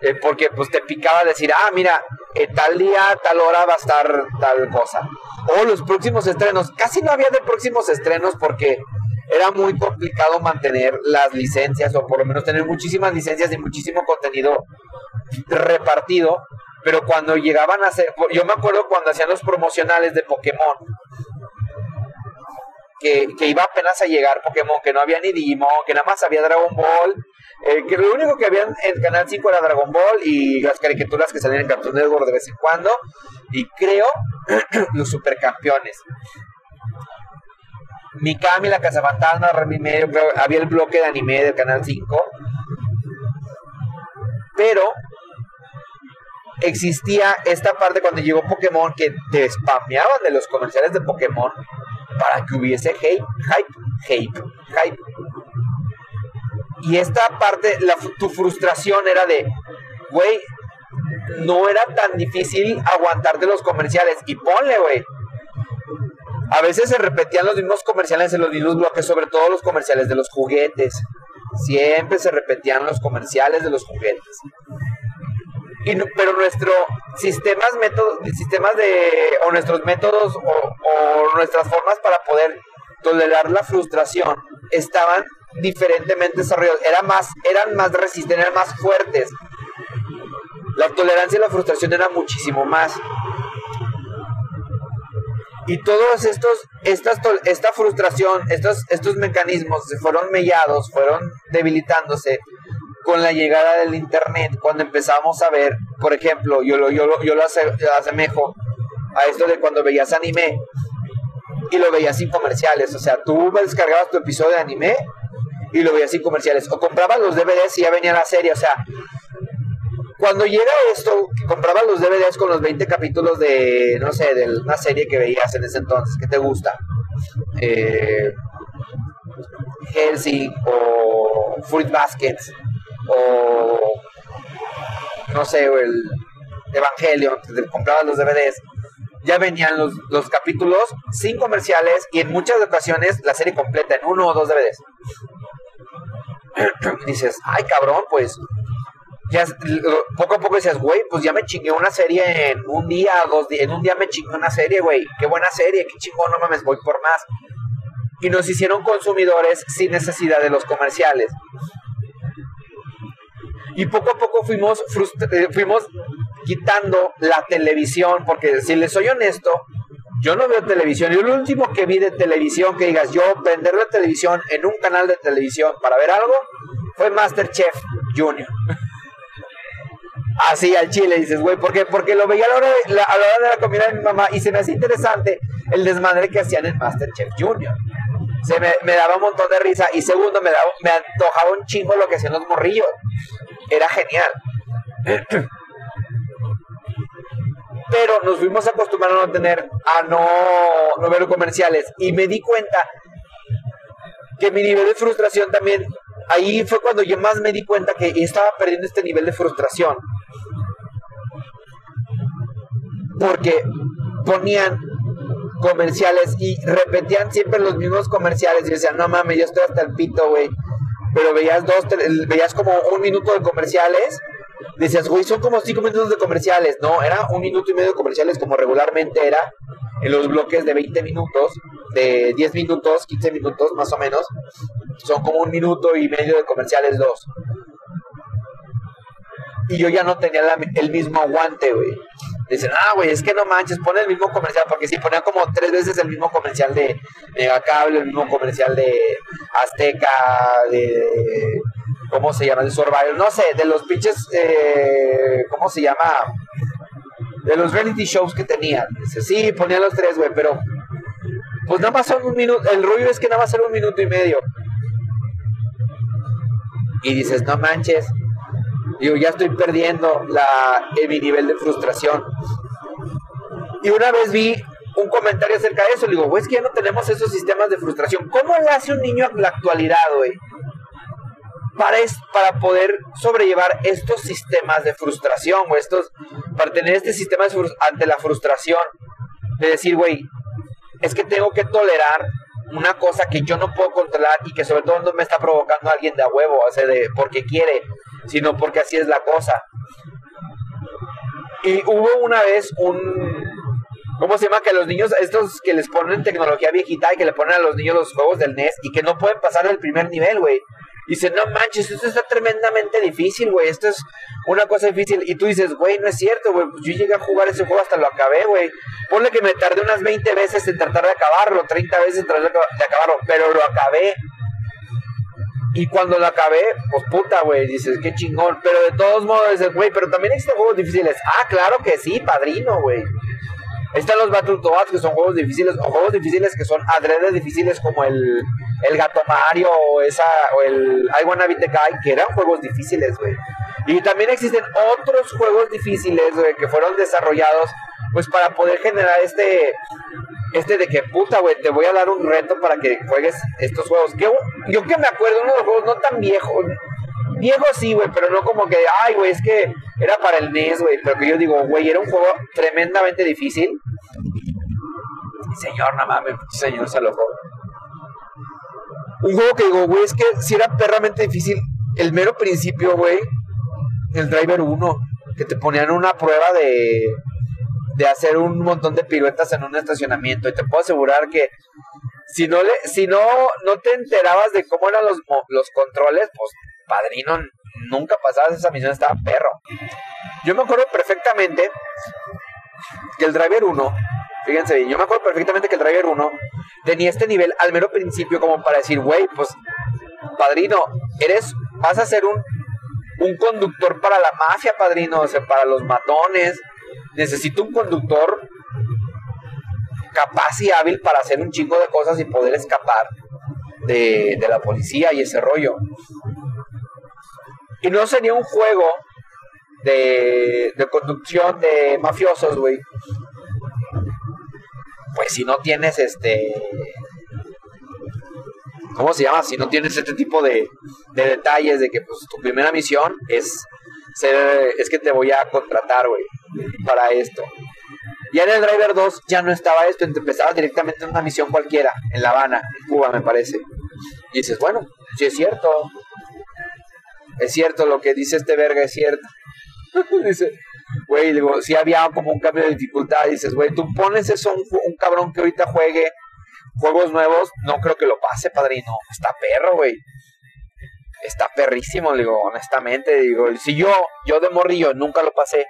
eh, porque pues te picaba decir, ah, mira, eh, tal día, tal hora va a estar tal cosa. O los próximos estrenos. Casi no había de próximos estrenos porque era muy complicado mantener las licencias o por lo menos tener muchísimas licencias y muchísimo contenido repartido. Pero cuando llegaban a hacer, yo me acuerdo cuando hacían los promocionales de Pokémon, que, iba apenas a llegar Pokémon, que no había ni Digimon, que nada más había Dragon Ball, eh, que lo único que había en Canal 5 era Dragon Ball y las caricaturas que salían en Cartoon Network de vez en cuando, y creo los supercampeones. Mikami, la Casa Fantasma, Remy Medio, había el bloque de anime del Canal 5. Pero existía esta parte cuando llegó Pokémon que te spameaban de los comerciales de Pokémon para que hubiese hype, hype, hype, hype. Y esta parte, tu frustración era de, güey, no era tan difícil aguantarte los comerciales. Y ponle, güey, a veces se repetían los mismos comerciales en los mismos bloques, sobre todo los comerciales de los juguetes. Siempre se repetían los comerciales de los juguetes. Pero nuestros sistemas, sistemas de, o nuestros métodos o, nuestras formas para poder tolerar la frustración estaban diferentemente desarrollados. Era más, eran más resistentes, eran más fuertes. La tolerancia y la frustración eran muchísimo más. Y todos estos, estas, esta frustración, estos, estos mecanismos se fueron mellados, fueron debilitándose con la llegada del internet, cuando empezamos a ver, por ejemplo, yo lo, yo lo, yo lo asemejo a esto de cuando veías anime y lo veías sin comerciales. O sea, tú descargabas tu episodio de anime y lo veías sin comerciales. O comprabas los DVDs y ya venía la serie. O sea, cuando llega esto, que comprabas los DVDs con los 20 capítulos de, no sé, de una serie que veías en ese entonces, que te gusta. Eh, Helsing o Fruit Baskets o no sé, el Evangelion, que comprabas los DVDs, ya venían los, los capítulos sin comerciales y en muchas ocasiones la serie completa en uno o dos DVDs. dices, ay cabrón, pues poco a poco decías, güey, pues ya me chingué una serie en un día, dos días, en un día me chingué una serie, güey, qué buena serie, qué chingón, no mames, voy por más. Y nos hicieron consumidores sin necesidad de los comerciales. Y poco a poco fuimos, eh, fuimos quitando la televisión, porque si les soy honesto, yo no veo televisión. Yo lo último que vi de televisión, que digas, yo vender la televisión en un canal de televisión para ver algo, fue Masterchef Junior. Así al chile, dices, güey, ¿por qué? Porque lo veía a la, hora de la, a la hora de la comida de mi mamá y se me hacía interesante el desmadre que hacían en Masterchef Junior. Se me, me daba un montón de risa y segundo, me, daba, me antojaba un chingo lo que hacían los morrillos. Era genial. Pero nos fuimos acostumbrando a no tener, a no, no ver comerciales. Y me di cuenta que mi nivel de frustración también ahí fue cuando yo más me di cuenta que estaba perdiendo este nivel de frustración. Porque ponían comerciales y repetían siempre los mismos comerciales y decían, no mames, yo estoy hasta el pito, güey. Pero veías dos, veías como un minuto de comerciales, decías, güey, son como cinco minutos de comerciales. No, era un minuto y medio de comerciales como regularmente era en los bloques de 20 minutos, de 10 minutos, 15 minutos más o menos. Son como un minuto y medio de comerciales dos. Y yo ya no tenía el mismo aguante, güey. Dicen, ah, güey, es que no manches, pone el mismo comercial, porque si ponían como tres veces el mismo comercial de Megacable, el mismo comercial de Azteca, de. ¿Cómo se llama? De Survivor, no sé, de los pinches. Eh, ¿Cómo se llama? De los reality shows que tenían. Dice, sí, ponían los tres, güey, pero. Pues nada más son un minuto. El rollo es que nada más son un minuto y medio. Y dices, no manches, Digo, ya estoy perdiendo la, mi nivel de frustración. Y una vez vi un comentario acerca de eso. Le digo, güey, es que ya no tenemos esos sistemas de frustración. ¿Cómo le hace un niño en la actualidad, güey? Para, para poder sobrellevar estos sistemas de frustración, güey. Estos, para tener este sistema ante la frustración. De decir, güey, es que tengo que tolerar una cosa que yo no puedo controlar y que sobre todo no me está provocando a alguien de a huevo, o sea, de porque quiere, sino porque así es la cosa. Y hubo una vez un, ¿cómo se llama? Que los niños, estos que les ponen tecnología viejita y que le ponen a los niños los juegos del NES y que no pueden pasar el primer nivel, güey. Dicen, no manches, esto está tremendamente difícil, güey. Esto es una cosa difícil. Y tú dices, güey, no es cierto, güey. Pues yo llegué a jugar ese juego hasta lo acabé, güey. Ponle que me tardé unas 20 veces en tratar de acabarlo, 30 veces en tratar de acabarlo, pero lo acabé. Y cuando lo acabé, pues puta, güey, dices, qué chingón. Pero de todos modos, dices, güey, pero también existen juegos difíciles. Ah, claro que sí, padrino, güey. Están los Battletoads, que son juegos difíciles, o juegos difíciles que son adrede difíciles, como el, el Gato Mario o, esa, o el I Wanna Beat the Guy, que eran juegos difíciles, güey. Y también existen otros juegos difíciles, güey, que fueron desarrollados, pues para poder generar este, este de que puta, güey, te voy a dar un reto para que juegues estos juegos. Que, yo que me acuerdo, uno de los juegos no tan viejo, viejo sí, güey, pero no como que, ay, güey, es que era para el NES, güey, pero que yo digo, güey, era un juego tremendamente difícil. Señor, no mames, señor se alojó. Un juego que digo, güey, es que si era perramente difícil, el mero principio, güey, el Driver 1, que te ponían una prueba de de hacer un montón de piruetas en un estacionamiento y te puedo asegurar que si no le si no no te enterabas de cómo eran los, los controles, pues padrino nunca pasabas esa misión, estaba perro. Yo me acuerdo perfectamente que el Driver 1, fíjense bien, yo me acuerdo perfectamente que el Driver 1 tenía este nivel al mero principio como para decir, güey, pues padrino, eres vas a ser un un conductor para la mafia, padrino, o sea, para los matones, necesito un conductor capaz y hábil para hacer un chingo de cosas y poder escapar de, la policía y ese rollo. Y no sería un juego de, de conducción de mafiosos, güey. Pues si no tienes este ¿cómo se llama? Si no tienes este tipo de, de detalles de que pues tu primera misión es ser, es que te voy a contratar, güey, para esto. Ya en el Driver 2 ya no estaba esto, empezaba directamente en una misión cualquiera, en La Habana, en Cuba, me parece. Y dices, bueno, sí es cierto. Es cierto, lo que dice este verga es cierto. dice, güey, digo, si había como un cambio de dificultad. Dices, güey, tú pones eso un, un cabrón que ahorita juegue juegos nuevos, no creo que lo pase, padrino. Está perro, güey. Está perrísimo, digo, honestamente, digo, si yo, yo de morrillo nunca lo pasé.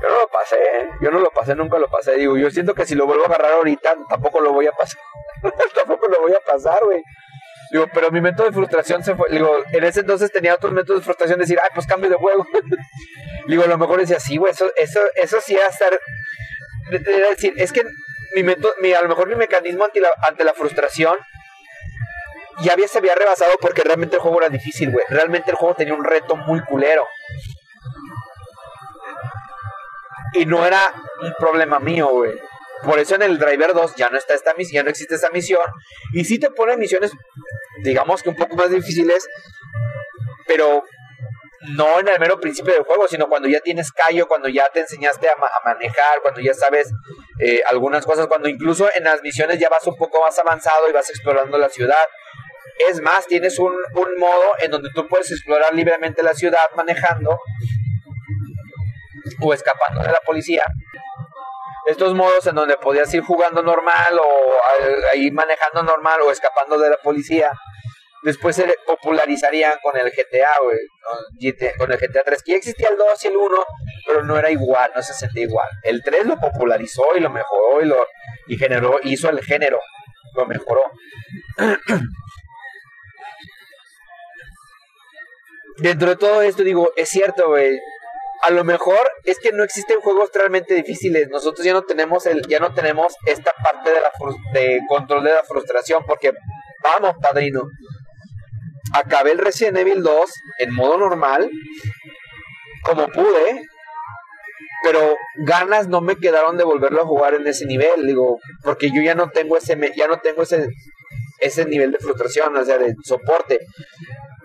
Yo no lo pasé, yo no lo pasé, nunca lo pasé. Digo, yo siento que si lo vuelvo a agarrar ahorita, tampoco lo voy a pasar. tampoco lo voy a pasar, güey. Digo, pero mi método de frustración se fue. Digo, en ese entonces tenía otros métodos de frustración, decir, ay, pues cambio de juego. digo, a lo mejor decía, sí, güey, eso, eso, eso sí va a estar. decir, es que mi método, mi, a lo mejor mi mecanismo ante la, ante la frustración ya había, se había rebasado porque realmente el juego era difícil, güey. Realmente el juego tenía un reto muy culero. Y no era un problema mío, güey. Por eso en el Driver 2 ya no está esta misión, ya no existe esa misión. Y sí te pone misiones, digamos que un poco más difíciles, pero no en el mero principio del juego, sino cuando ya tienes callo, cuando ya te enseñaste a, manejar, cuando ya sabes eh, algunas cosas, cuando incluso en las misiones ya vas un poco más avanzado y vas explorando la ciudad. Es más, tienes un, un modo en donde tú puedes explorar libremente la ciudad manejando o escapando de la policía. Estos modos en donde podías ir jugando normal o ahí manejando normal o escapando de la policía después se popularizarían con el GTA, güey, con el GTA 3, que ya existía el 2 y el 1, pero no era igual, no se sentía igual. El 3 lo popularizó y lo mejoró y lo y generó, hizo el género, lo mejoró. Dentro de todo esto digo, es cierto, güey. A lo mejor es que no existen juegos realmente difíciles. Nosotros ya no tenemos el, ya no tenemos esta parte de la de control de la frustración, porque vamos, padrino acabé el Resident Evil 2 en modo normal, como pude, pero ganas no me quedaron de volverlo a jugar en ese nivel, digo, porque yo ya no tengo ese, ya no tengo ese, ese nivel de frustración, o sea, de soporte.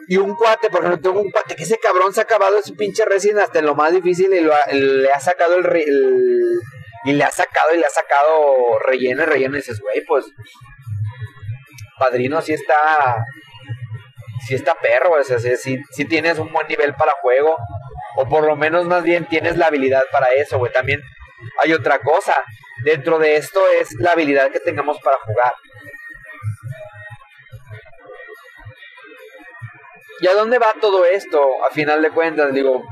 Y un cuate, por ejemplo, tengo un cuate que ese cabrón se ha acabado ese pinche Resident hasta en lo más difícil y le ha sacado el, el, y le ha sacado y le ha sacado relleno y relleno y dices, güey, pues padrino sí está si está perro, o sea, si, si tienes un buen nivel para juego, o por lo menos más bien tienes la habilidad para eso, güey. También hay otra cosa, dentro de esto es la habilidad que tengamos para jugar. ¿Y a dónde va todo esto? A final de cuentas, digo,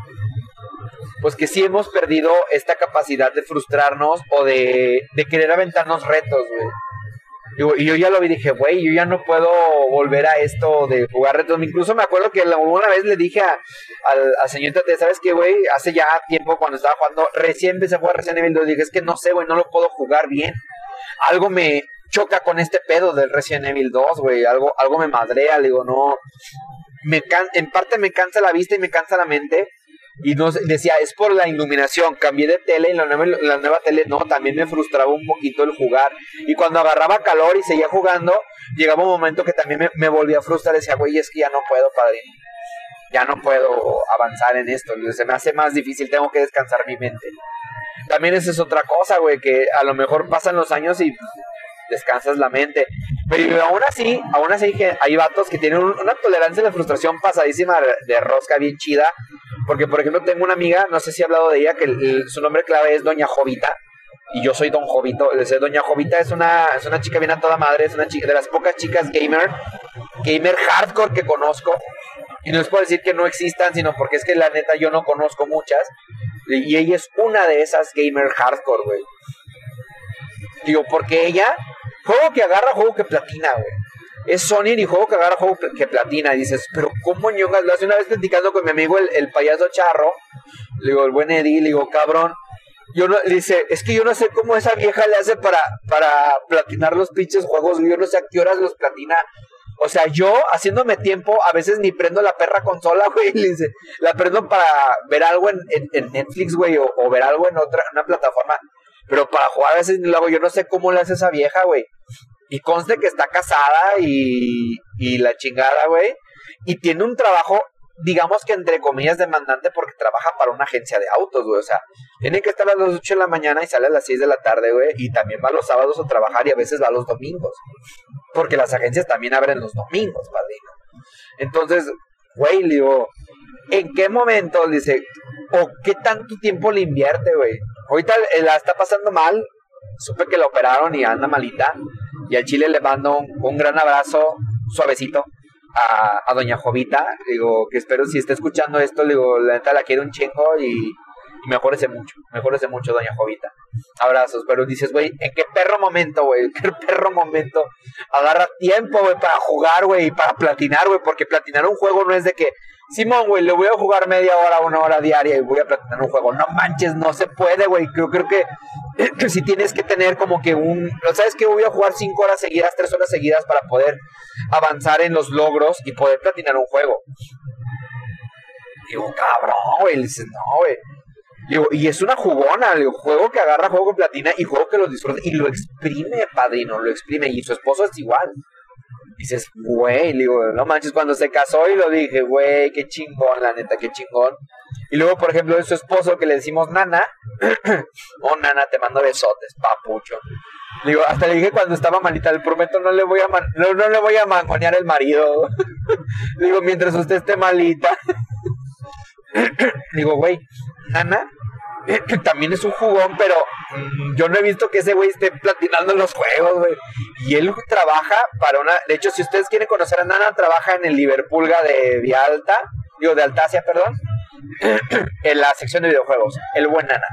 pues que sí hemos perdido esta capacidad de frustrarnos o de, querer aventarnos retos, güey. Y yo ya lo vi dije, güey, yo ya no puedo volver a esto de jugar retos. Incluso me acuerdo que alguna vez le dije a, al, señor Tate, ¿sabes qué, güey? Hace ya tiempo cuando estaba jugando, recién empecé a jugar Resident Evil 2, dije, es que no sé, güey, no lo puedo jugar bien. Algo me choca con este pedo del Resident Evil 2, güey. Algo, algo me madrea, le digo, no. Me can en parte me cansa la vista y me cansa la mente. Y no decía, es por la iluminación, cambié de tele y la nueva, tele no, también me frustraba un poquito el jugar. Y cuando agarraba calor y seguía jugando, llegaba un momento que también me, me volvía a frustrar, decía, güey, es que ya no puedo, padrino. Ya no puedo avanzar en esto, se me hace más difícil, tengo que descansar mi mente. También esa es otra cosa, güey, que a lo mejor pasan los años y descansas la mente. Pero aún así, aún así hay vatos que tienen una tolerancia a la frustración pasadísima de rosca bien chida. Porque, por ejemplo, tengo una amiga, no sé si he hablado de ella, que su nombre clave es Doña Jovita. Y yo soy Don Jovito. Doña Jovita es una, es una chica bien a toda madre, es una chica de las pocas chicas gamer, gamer hardcore que conozco. Y no es por decir que no existan, sino porque es que la neta yo no conozco muchas. Y ella es una de esas gamer hardcore, güey. Digo, porque ella Juego que agarra, juego que platina, güey. Es Sony y juego que agarra, juego que platina. Y dices, pero ¿cómo ñongas? Lo hace una vez platicando con mi amigo el, el payaso charro. Le digo, el buen Eddie, le digo, cabrón. Yo no, dice, es que yo no sé cómo esa vieja le hace para, para platinar los pinches juegos. Yo no sé a qué horas los platina. O sea, yo haciéndome tiempo, a veces ni prendo la perra consola, güey. Le dice, la prendo para ver algo en, en, Netflix, güey, o, o, ver algo en otra, una plataforma. Pero para jugar a veces hago. Yo no sé cómo le hace esa vieja, güey. Y conste que está casada y, y la chingada, güey. Y tiene un trabajo digamos que entre comillas demandante porque trabaja para una agencia de autos, güey. O sea, tiene que estar a las 8 de la mañana y sale a las 6 de la tarde, güey. Y también va los sábados a trabajar y a veces va los domingos. Porque las agencias también abren los domingos, padrino. Entonces, güey, le digo, ¿en qué momento, dice, o qué tanto tiempo le invierte, güey? Ahorita la está pasando mal. Supe que la operaron y anda malita. Y al chile le mando un gran abrazo suavecito a, doña Jovita, digo, que espero si está escuchando esto, digo, la neta la quiero un chingo y, mejorese mucho, mejorese mucho, doña Jovita. Abrazos, pero dices, güey, ¿en qué perro momento, güey? ¿Qué perro momento? Agarra tiempo, güey, para jugar, güey, y para platinar, güey, porque platinar un juego no es de que, Simón, güey, le voy a jugar media hora, una hora diaria y voy a platinar un juego. No manches, no se puede, güey. Yo creo que, que si tienes que tener como que un... ¿Sabes que Voy a jugar cinco horas seguidas, tres horas seguidas para poder avanzar en los logros y poder platinar un juego. Digo, cabrón, güey. Dices, no, güey. Digo, y es una jugona, digo, juego que agarra juego con platina y juego que lo disfruta y lo exprime, padrino, lo exprime. Y su esposo es igual dices, güey, digo, no manches, cuando se casó y lo dije, güey, qué chingón, la neta, qué chingón. Y luego, por ejemplo, de su esposo que le decimos nana, oh nana, te mando besotes, papucho. Digo, hasta le dije cuando estaba malita, le prometo no le voy a no, no, le voy a mangonear el marido. Digo, mientras usted esté malita. Digo, güey, nana, también es un jugón, pero mm, yo no he visto que ese güey esté platinando los juegos. Y él trabaja para una. De hecho, si ustedes quieren conocer a Nana, trabaja en el Liverpool de Vía Alta, digo, de Altacia, perdón, en la sección de videojuegos. El buen Nana.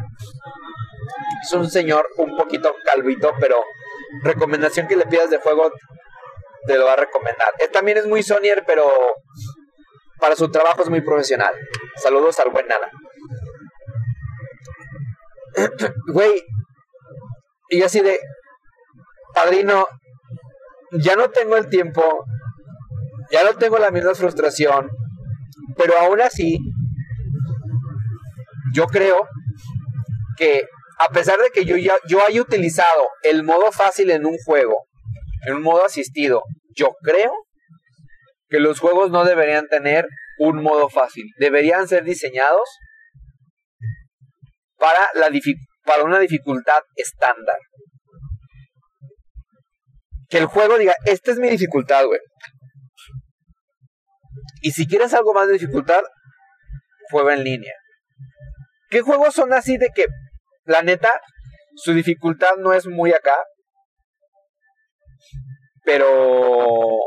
Es un señor un poquito calvito, pero recomendación que le pidas de juego, te lo va a recomendar. Él también es muy Sonyer, pero para su trabajo es muy profesional. Saludos al buen Nana. güey, y así de, padrino, ya no tengo el tiempo, ya no tengo la misma frustración, pero aún así, yo creo que a pesar de que yo ya yo haya utilizado el modo fácil en un juego, en un modo asistido, yo creo que los juegos no deberían tener un modo fácil, deberían ser diseñados para, la para una dificultad estándar. Que el juego diga, esta es mi dificultad, güey. Y si quieres algo más de dificultad, juega en línea. ¿Qué juegos son así de que, la neta, su dificultad no es muy acá? Pero...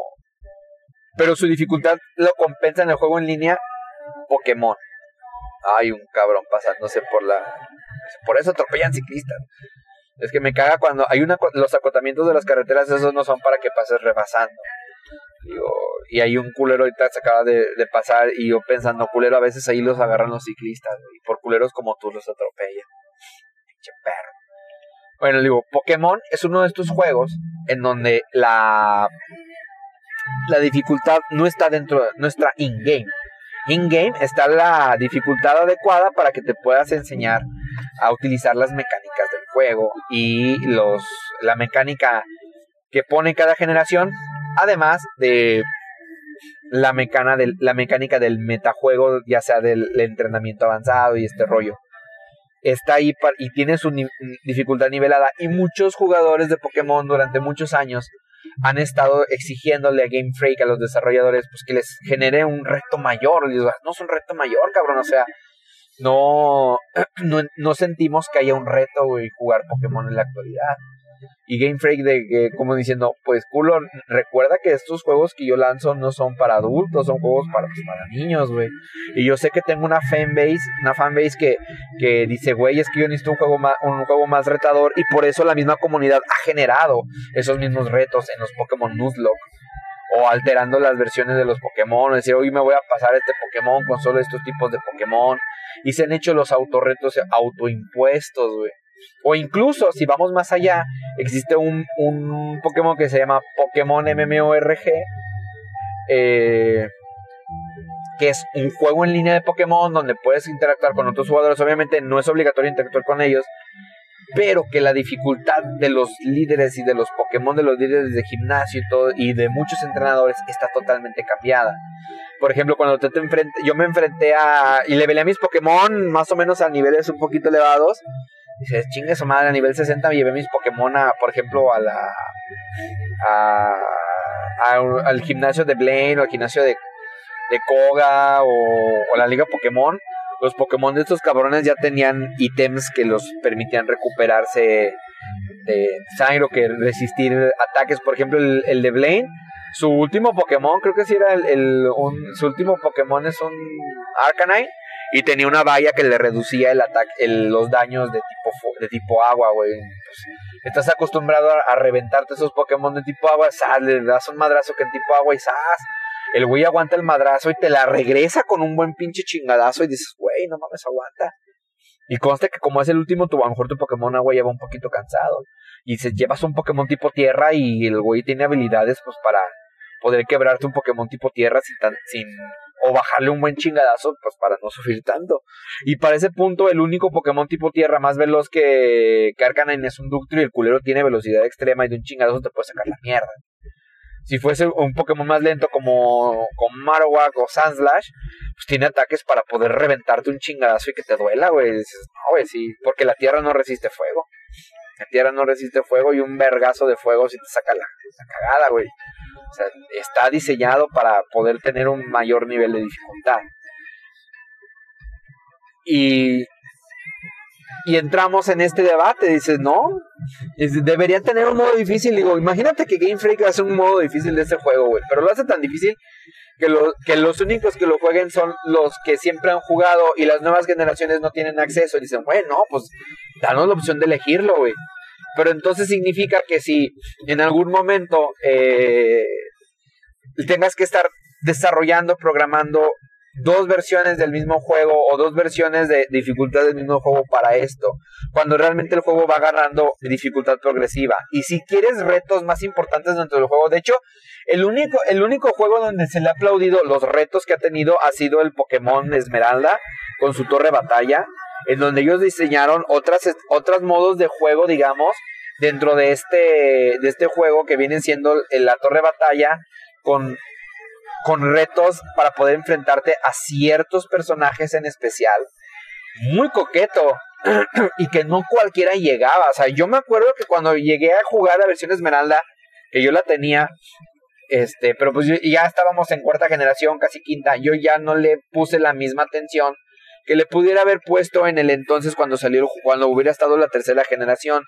Pero su dificultad lo compensa en el juego en línea Pokémon hay un cabrón pasándose por la... Por eso atropellan ciclistas. Es que me caga cuando hay una... Los acotamientos de las carreteras, esos no son para que pases rebasando. Digo, y hay un culero ahorita se acaba de, pasar y yo pensando, culero, a veces ahí los agarran los ciclistas. Y por culeros como tú los atropellan. Pinche perro. Bueno, digo, Pokémon es uno de estos juegos en donde la la dificultad no está dentro de nuestra in-game. In-game está la dificultad adecuada para que te puedas enseñar a utilizar las mecánicas del juego y los, la mecánica que pone cada generación, además de la, mecana del, la mecánica del metajuego, ya sea del entrenamiento avanzado y este rollo. Está ahí y tiene su dificultad nivelada. Y muchos jugadores de Pokémon durante muchos años han estado exigiéndole a Game Freak, a los desarrolladores, pues que les genere un reto mayor. no es un reto mayor, cabrón, o sea, no, no, no sentimos que haya un reto, güey, jugar Pokémon en la actualidad. Y Game Freak de como diciendo, pues culo, recuerda que estos juegos que yo lanzo no son para adultos, son juegos para, pues, para niños, güey. Y yo sé que tengo una fanbase, una fanbase que, que dice, güey, es que yo necesito un juego más, un juego más retador y por eso la misma comunidad ha generado esos mismos retos en los Pokémon Nuzlocke o alterando las versiones de los Pokémon, decir, hoy me voy a pasar este Pokémon con solo estos tipos de Pokémon. Y se han hecho los autorretos autoimpuestos, güey. O incluso, si vamos más allá, existe un, un Pokémon que se llama Pokémon MMORG, eh, que es un juego en línea de Pokémon donde puedes interactuar con otros jugadores. Obviamente no es obligatorio interactuar con ellos, pero que la dificultad de los líderes y de los Pokémon, de los líderes de gimnasio y todo, y de muchos entrenadores está totalmente cambiada. Por ejemplo, cuando te, te yo me enfrenté a. y levelé a mis Pokémon más o menos a niveles un poquito elevados. Dices, chingue su madre, a nivel 60 me llevé mis Pokémon a, por ejemplo, a la. Al gimnasio de Blaine o al gimnasio de, de Koga o, o la Liga Pokémon los Pokémon de estos cabrones ya tenían ítems que los permitían recuperarse de sangre o que resistir ataques. Por ejemplo, el, de Blaine, su último Pokémon, creo que sí era el, su último Pokémon es un Arcanine y tenía una valla que le reducía el ataque, los daños de tipo de tipo agua, güey. Pues, estás acostumbrado a, reventarte esos Pokémon de tipo agua, sale, le das un madrazo que en tipo agua y ¡zas! El güey aguanta el madrazo y te la regresa con un buen pinche chingadazo y dices, güey, no mames, aguanta. Y conste que como es el último, tu, a lo mejor tu Pokémon agua lleva un poquito cansado. Y se llevas un Pokémon tipo tierra y el güey tiene habilidades pues para poder quebrarte un Pokémon tipo tierra sin, tan, sin o bajarle un buen chingadazo pues para no sufrir tanto. Y para ese punto el único Pokémon tipo tierra más veloz que, que Arcanine es un Ductrio y el culero tiene velocidad extrema y de un chingadazo te puede sacar la mierda. Si fuese un Pokémon más lento como, como Marowak o Sandslash, pues tiene ataques para poder reventarte un chingadazo y que te duela, güey. Dices, no, güey, sí, porque la tierra no resiste fuego. La tierra no resiste fuego y un vergazo de fuego si te saca la, la cagada, güey. O sea, está diseñado para poder tener un mayor nivel de dificultad. Y y entramos en este debate. Dices, no, deberían tener un modo difícil. Digo, imagínate que Game Freak hace un modo difícil de ese juego, güey. Pero lo hace tan difícil que, lo, que los únicos que lo jueguen son los que siempre han jugado y las nuevas generaciones no tienen acceso. Y dicen, bueno, pues danos la opción de elegirlo, güey. Pero entonces significa que si en algún momento eh, tengas que estar desarrollando, programando dos versiones del mismo juego o dos versiones de dificultad del mismo juego para esto, cuando realmente el juego va agarrando dificultad progresiva. Y si quieres retos más importantes dentro del juego, de hecho, el único, el único juego donde se le ha aplaudido los retos que ha tenido ha sido el Pokémon Esmeralda con su torre batalla, en donde ellos diseñaron otras, otros modos de juego, digamos, dentro de este, de este juego que vienen siendo la torre batalla con con retos para poder enfrentarte a ciertos personajes en especial. Muy coqueto. y que no cualquiera llegaba. O sea, yo me acuerdo que cuando llegué a jugar la versión Esmeralda, que yo la tenía, este, pero pues ya estábamos en cuarta generación, casi quinta, yo ya no le puse la misma atención que le pudiera haber puesto en el entonces cuando salió, cuando hubiera estado la tercera generación.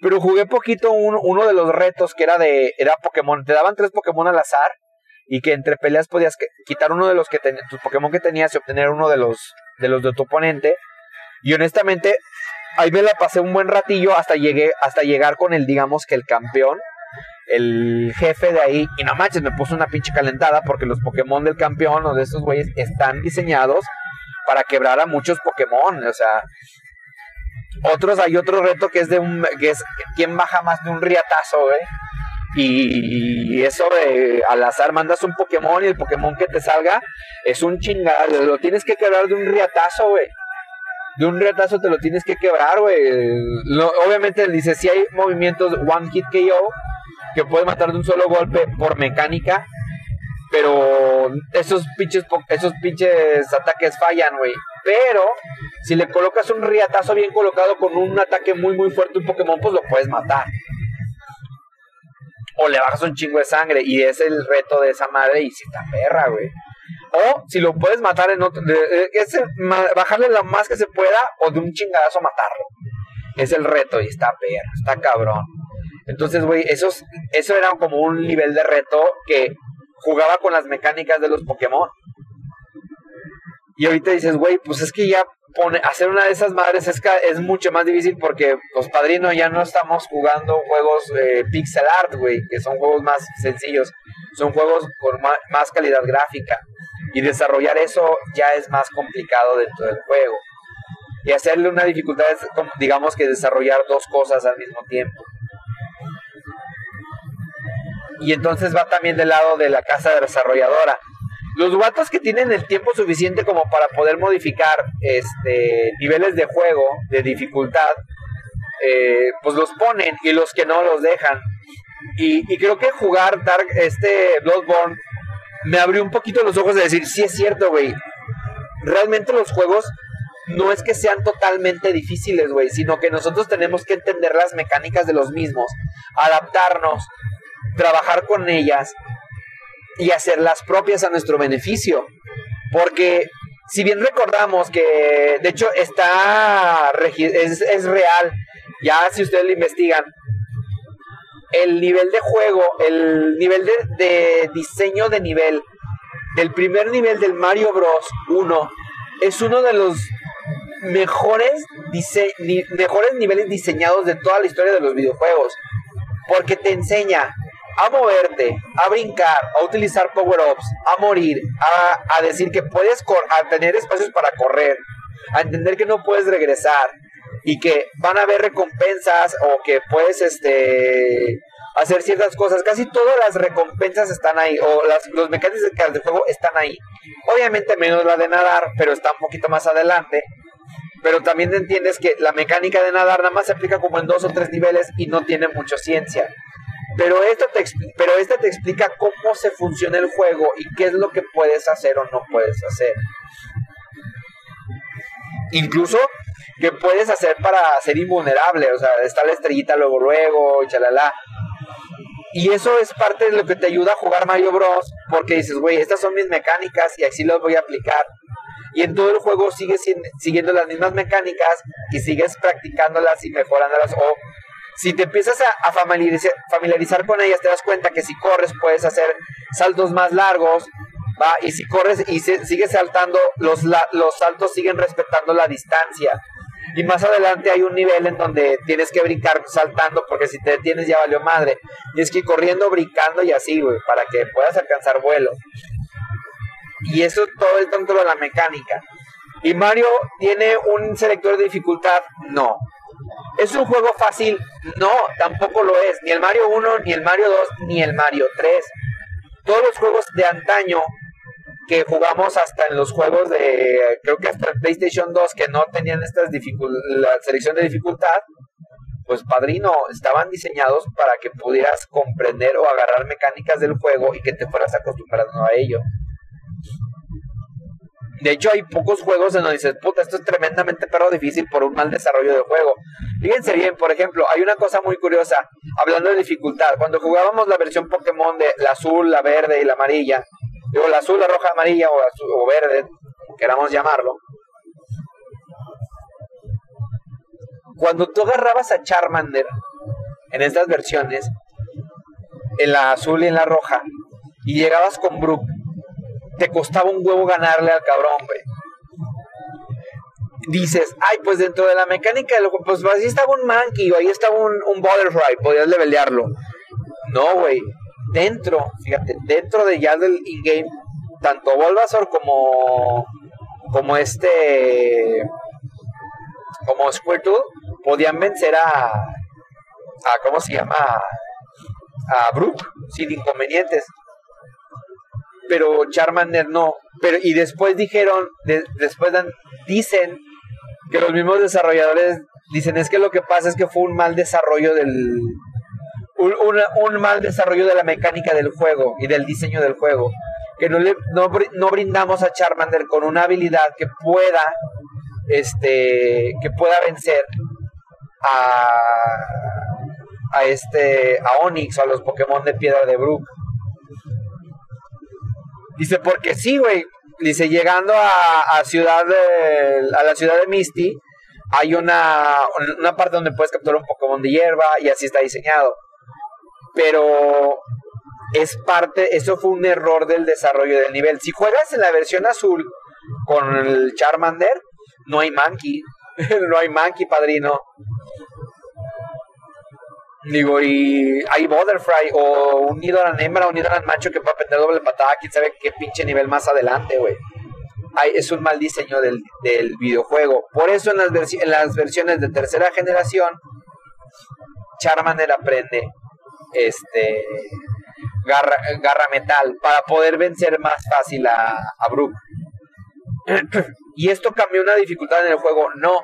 Pero jugué poquito uno de los retos que era de, era Pokémon, te daban tres Pokémon al azar y que entre peleas podías quitar uno de los que tus Pokémon que tenías y obtener uno de los de los de tu oponente. Y honestamente, ahí me la pasé un buen ratillo hasta llegué hasta llegar con el digamos que el campeón, el jefe de ahí. Y no manches, me puso una pinche calentada porque los Pokémon del campeón o de esos güeyes están diseñados para quebrar a muchos Pokémon, o sea, otros hay otro reto que es de un que es quién baja más de un riatazo, güey y, eso de al azar mandas un Pokémon y el Pokémon que te salga es un chingada. Lo tienes que quebrar de un riatazo, güey. De un riatazo te lo tienes que quebrar, güey. obviamente dice, si hay movimientos One Hit KO que puede matar de un solo golpe por mecánica. Pero esos pinches, esos pinches ataques fallan, güey. Pero si le colocas un riatazo bien colocado con un ataque muy, muy fuerte, un Pokémon, pues lo puedes matar o le bajas un chingo de sangre y es el reto de esa madre y si está perra, güey. O si lo puedes matar en otro, es bajarle lo más que se pueda o de un chingadazo matarlo. Es el reto y está perra, está cabrón. Entonces, güey, eso, eso era como un nivel de reto que jugaba con las mecánicas de los Pokémon. Y ahorita dices, güey, pues es que ya hacer una de esas madres es, es mucho más difícil porque, los padrinos, ya no estamos jugando juegos eh, pixel art, güey, que son juegos más sencillos. Son juegos con más calidad gráfica. Y desarrollar eso ya es más complicado dentro del juego. Y hacerle una dificultad es, digamos que desarrollar dos cosas al mismo tiempo. y entonces va también del lado de la casa desarrolladora. Los guatos que tienen el tiempo suficiente como para poder modificar este niveles de juego, de dificultad, eh, pues los ponen y los que no los dejan. Y, y, creo que jugar Dark, este Bloodborne me abrió un poquito los ojos de decir, sí es cierto, güey. Realmente los juegos no es que sean totalmente difíciles, güey, sino que nosotros tenemos que entender las mecánicas de los mismos, adaptarnos, trabajar con ellas y hacerlas propias a nuestro beneficio. Porque si bien recordamos que, de hecho, está es, es real, ya si ustedes lo investigan, el nivel de juego, el nivel de, diseño de nivel del primer nivel del Mario Bros. 1 es uno de los mejores, mejores niveles diseñados de toda la historia de los videojuegos. Porque te enseña a moverte, a brincar, a utilizar power-ups, a morir, a, a, decir que puedes a tener espacios para correr, a entender que no puedes regresar y que van a haber recompensas o que puedes este hacer ciertas cosas. Casi todas las recompensas están ahí o las, los mecánicos del juego están ahí. Obviamente menos la de nadar, pero está un poquito más adelante. Pero también entiendes que la mecánica de nadar nada más se aplica como en dos o tres niveles y no tiene mucha ciencia. Pero esto te, pero este te explica cómo se funciona el juego y qué es lo que puedes hacer o no puedes hacer. Incluso que puedes hacer para ser invulnerable, o sea, está la estrellita luego luego y chalala. Y eso es parte de lo que te ayuda a jugar Mario Bros. Porque dices, güey, estas son mis mecánicas y así las voy a aplicar. Y en todo el juego sigues siguiendo las mismas mecánicas y sigues practicándolas y mejorándolas. O si te empiezas a, familiarizar, con ellas, te das cuenta que si corres puedes hacer saltos más largos, ¿va? Y si corres y sigues saltando, los, los saltos siguen respetando la distancia. Y más adelante hay un nivel en donde tienes que brincar saltando, porque si te detienes ya valió madre. Tienes que ir corriendo, brincando y así, güey, para que puedas alcanzar vuelo. Y eso todo es dentro de la mecánica. ¿Y Mario tiene un selector de dificultad? No. ¿Es un juego fácil? No, tampoco lo es. Ni el Mario 1, ni el Mario 2, ni el Mario 3. Todos los juegos de antaño que jugamos hasta en los juegos de, creo que hasta PlayStation 2, que no tenían estas la selección de dificultad, pues padrino, estaban diseñados para que pudieras comprender o agarrar mecánicas del juego y que te fueras acostumbrando a ello. De hecho, hay pocos juegos en donde dices, puta, esto es tremendamente perro difícil por un mal desarrollo de juego. Fíjense bien, por ejemplo, hay una cosa muy curiosa, hablando de dificultad. Cuando jugábamos la versión Pokémon de la azul, la verde y la amarilla, digo, la azul, la roja, amarilla o, azul, o verde, queramos llamarlo. Cuando tú agarrabas a Charmander en estas versiones, en la azul y en la roja, y llegabas con Brook, te costaba un huevo ganarle al cabrón, güey. Dices, ay, pues dentro de la mecánica pues ahí estaba un Monkey o ahí estaba un, un Butterfly, podías levelearlo. No, güey, dentro, fíjate, dentro de ya del in-game, tanto Bulbasaur como, como este, como Squirtle, podían vencer a, a ¿cómo se llama? A Brook, sin inconvenientes. Pero Charmander no. Pero, y después dijeron, después dan, dicen que los mismos desarrolladores dicen es que lo que pasa es que fue un mal desarrollo del, un, mal desarrollo de la mecánica del juego y del diseño del juego. Que no, le, no, brindamos a Charmander con una habilidad que pueda, este, que pueda vencer a, a este, a Onix o a los Pokémon de Piedra de Brook. Dice, porque sí, güey. Dice, llegando a, a ciudad de, a la ciudad de Misty, hay una, una parte donde puedes capturar un Pokémon de hierba y así está diseñado pero es parte, eso fue un error del desarrollo del nivel. Si juegas en la versión azul con el Charmander, no hay Monkey, no hay Monkey, padrino. Digo, y hay Butterfly o un Nidoran hembra un Nidoran macho que puede meter doble patada, quién sabe qué pinche nivel más adelante, güey. Es un mal diseño del, del videojuego. Por eso en las, en las versiones de tercera generación, Charmander aprende este garra, garra metal para poder vencer más fácil a, a Brook. y esto cambió una dificultad en el juego, no,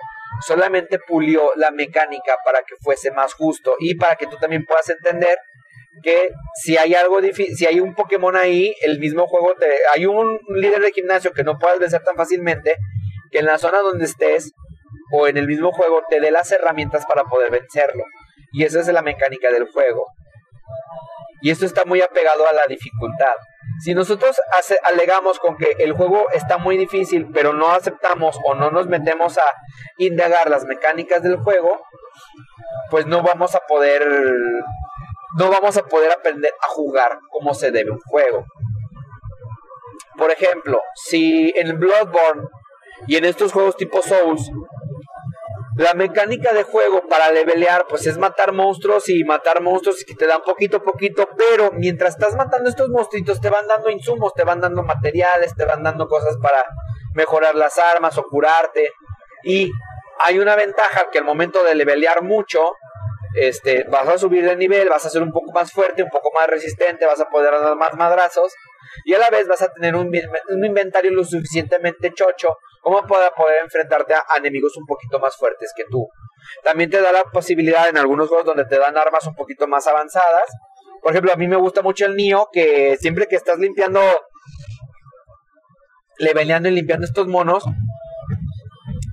solamente pulió la mecánica para que fuese más justo y para que tú también puedas entender que si hay algo difícil, si hay un Pokémon ahí, el mismo juego te hay un líder de gimnasio que no puedas vencer tan fácilmente, que en la zona donde estés o en el mismo juego te dé las herramientas para poder vencerlo. Y esa es la mecánica del juego. Y esto está muy apegado a la dificultad. Si nosotros alegamos con que el juego está muy difícil, pero no aceptamos o no nos metemos a indagar las mecánicas del juego, pues no vamos a poder no vamos a poder aprender a jugar como se debe un juego. Por ejemplo, si en Bloodborne y en estos juegos tipo Souls la mecánica de juego para levelear, pues es matar monstruos y matar monstruos que te dan poquito a poquito, pero mientras estás matando estos monstruitos te van dando insumos, te van dando materiales, te van dando cosas para mejorar las armas o curarte. Y hay una ventaja que al momento de levelear mucho, este, vas a subir de nivel, vas a ser un poco más fuerte, un poco más resistente, vas a poder dar más madrazos y a la vez vas a tener un, inventario lo suficientemente chocho como para poder enfrentarte a, enemigos un poquito más fuertes que tú. También te da la posibilidad en algunos juegos donde te dan armas un poquito más avanzadas. Por ejemplo, a mí me gusta mucho el Nio, que siempre que estás limpiando, leveleando y limpiando estos monos,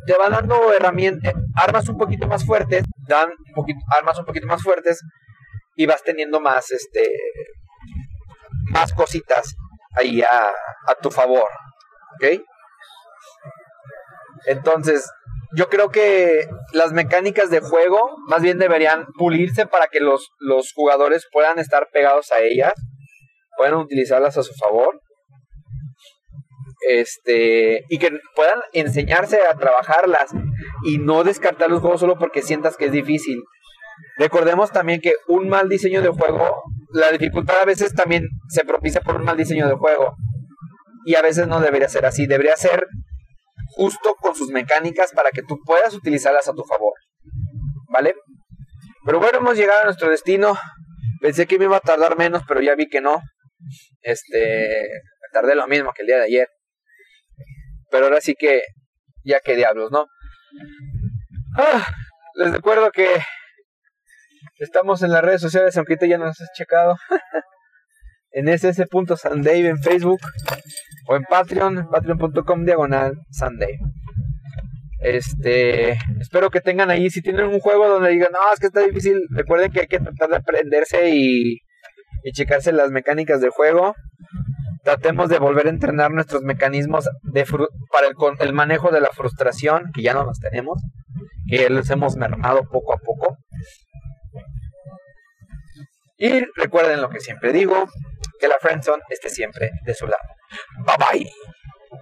te van dando herramientas, armas un poquito más fuertes, dan un poquito, armas un poquito más fuertes y vas teniendo más, este, más cositas ahí a, a tu favor, ¿ok? Entonces, yo creo que las mecánicas de juego más bien deberían pulirse para que los, los jugadores puedan estar pegados a ellas, puedan utilizarlas a su favor. Este, y que puedan enseñarse a trabajarlas y no descartar los juegos solo porque sientas que es difícil. Recordemos también que un mal diseño de juego, la dificultad a veces también se propicia por un mal diseño de juego. Y a veces no debería ser así, debería ser justo con sus mecánicas para que tú puedas utilizarlas a tu favor. ¿Vale? Pero bueno, hemos llegado a nuestro destino. Pensé que me iba a tardar menos, pero ya vi que no. Este, tardé lo mismo que el día de ayer. Pero ahora sí que, ya que diablos, ¿no? Ah, les recuerdo que estamos en las redes sociales, aunque ya no nos has checado. en ss.sandave en Facebook o en Patreon, patreon.com diagonal Sunday. Este, espero que tengan ahí, si tienen un juego donde digan, no, es que está difícil, recuerden que hay que tratar de aprenderse y, y checarse las mecánicas del juego. Tratemos de volver a entrenar nuestros mecanismos de para el, el manejo de la frustración, que ya no los tenemos, que los hemos mermado poco a poco. Y recuerden lo que siempre digo, que la friendzone esté siempre de su lado. Bye bye.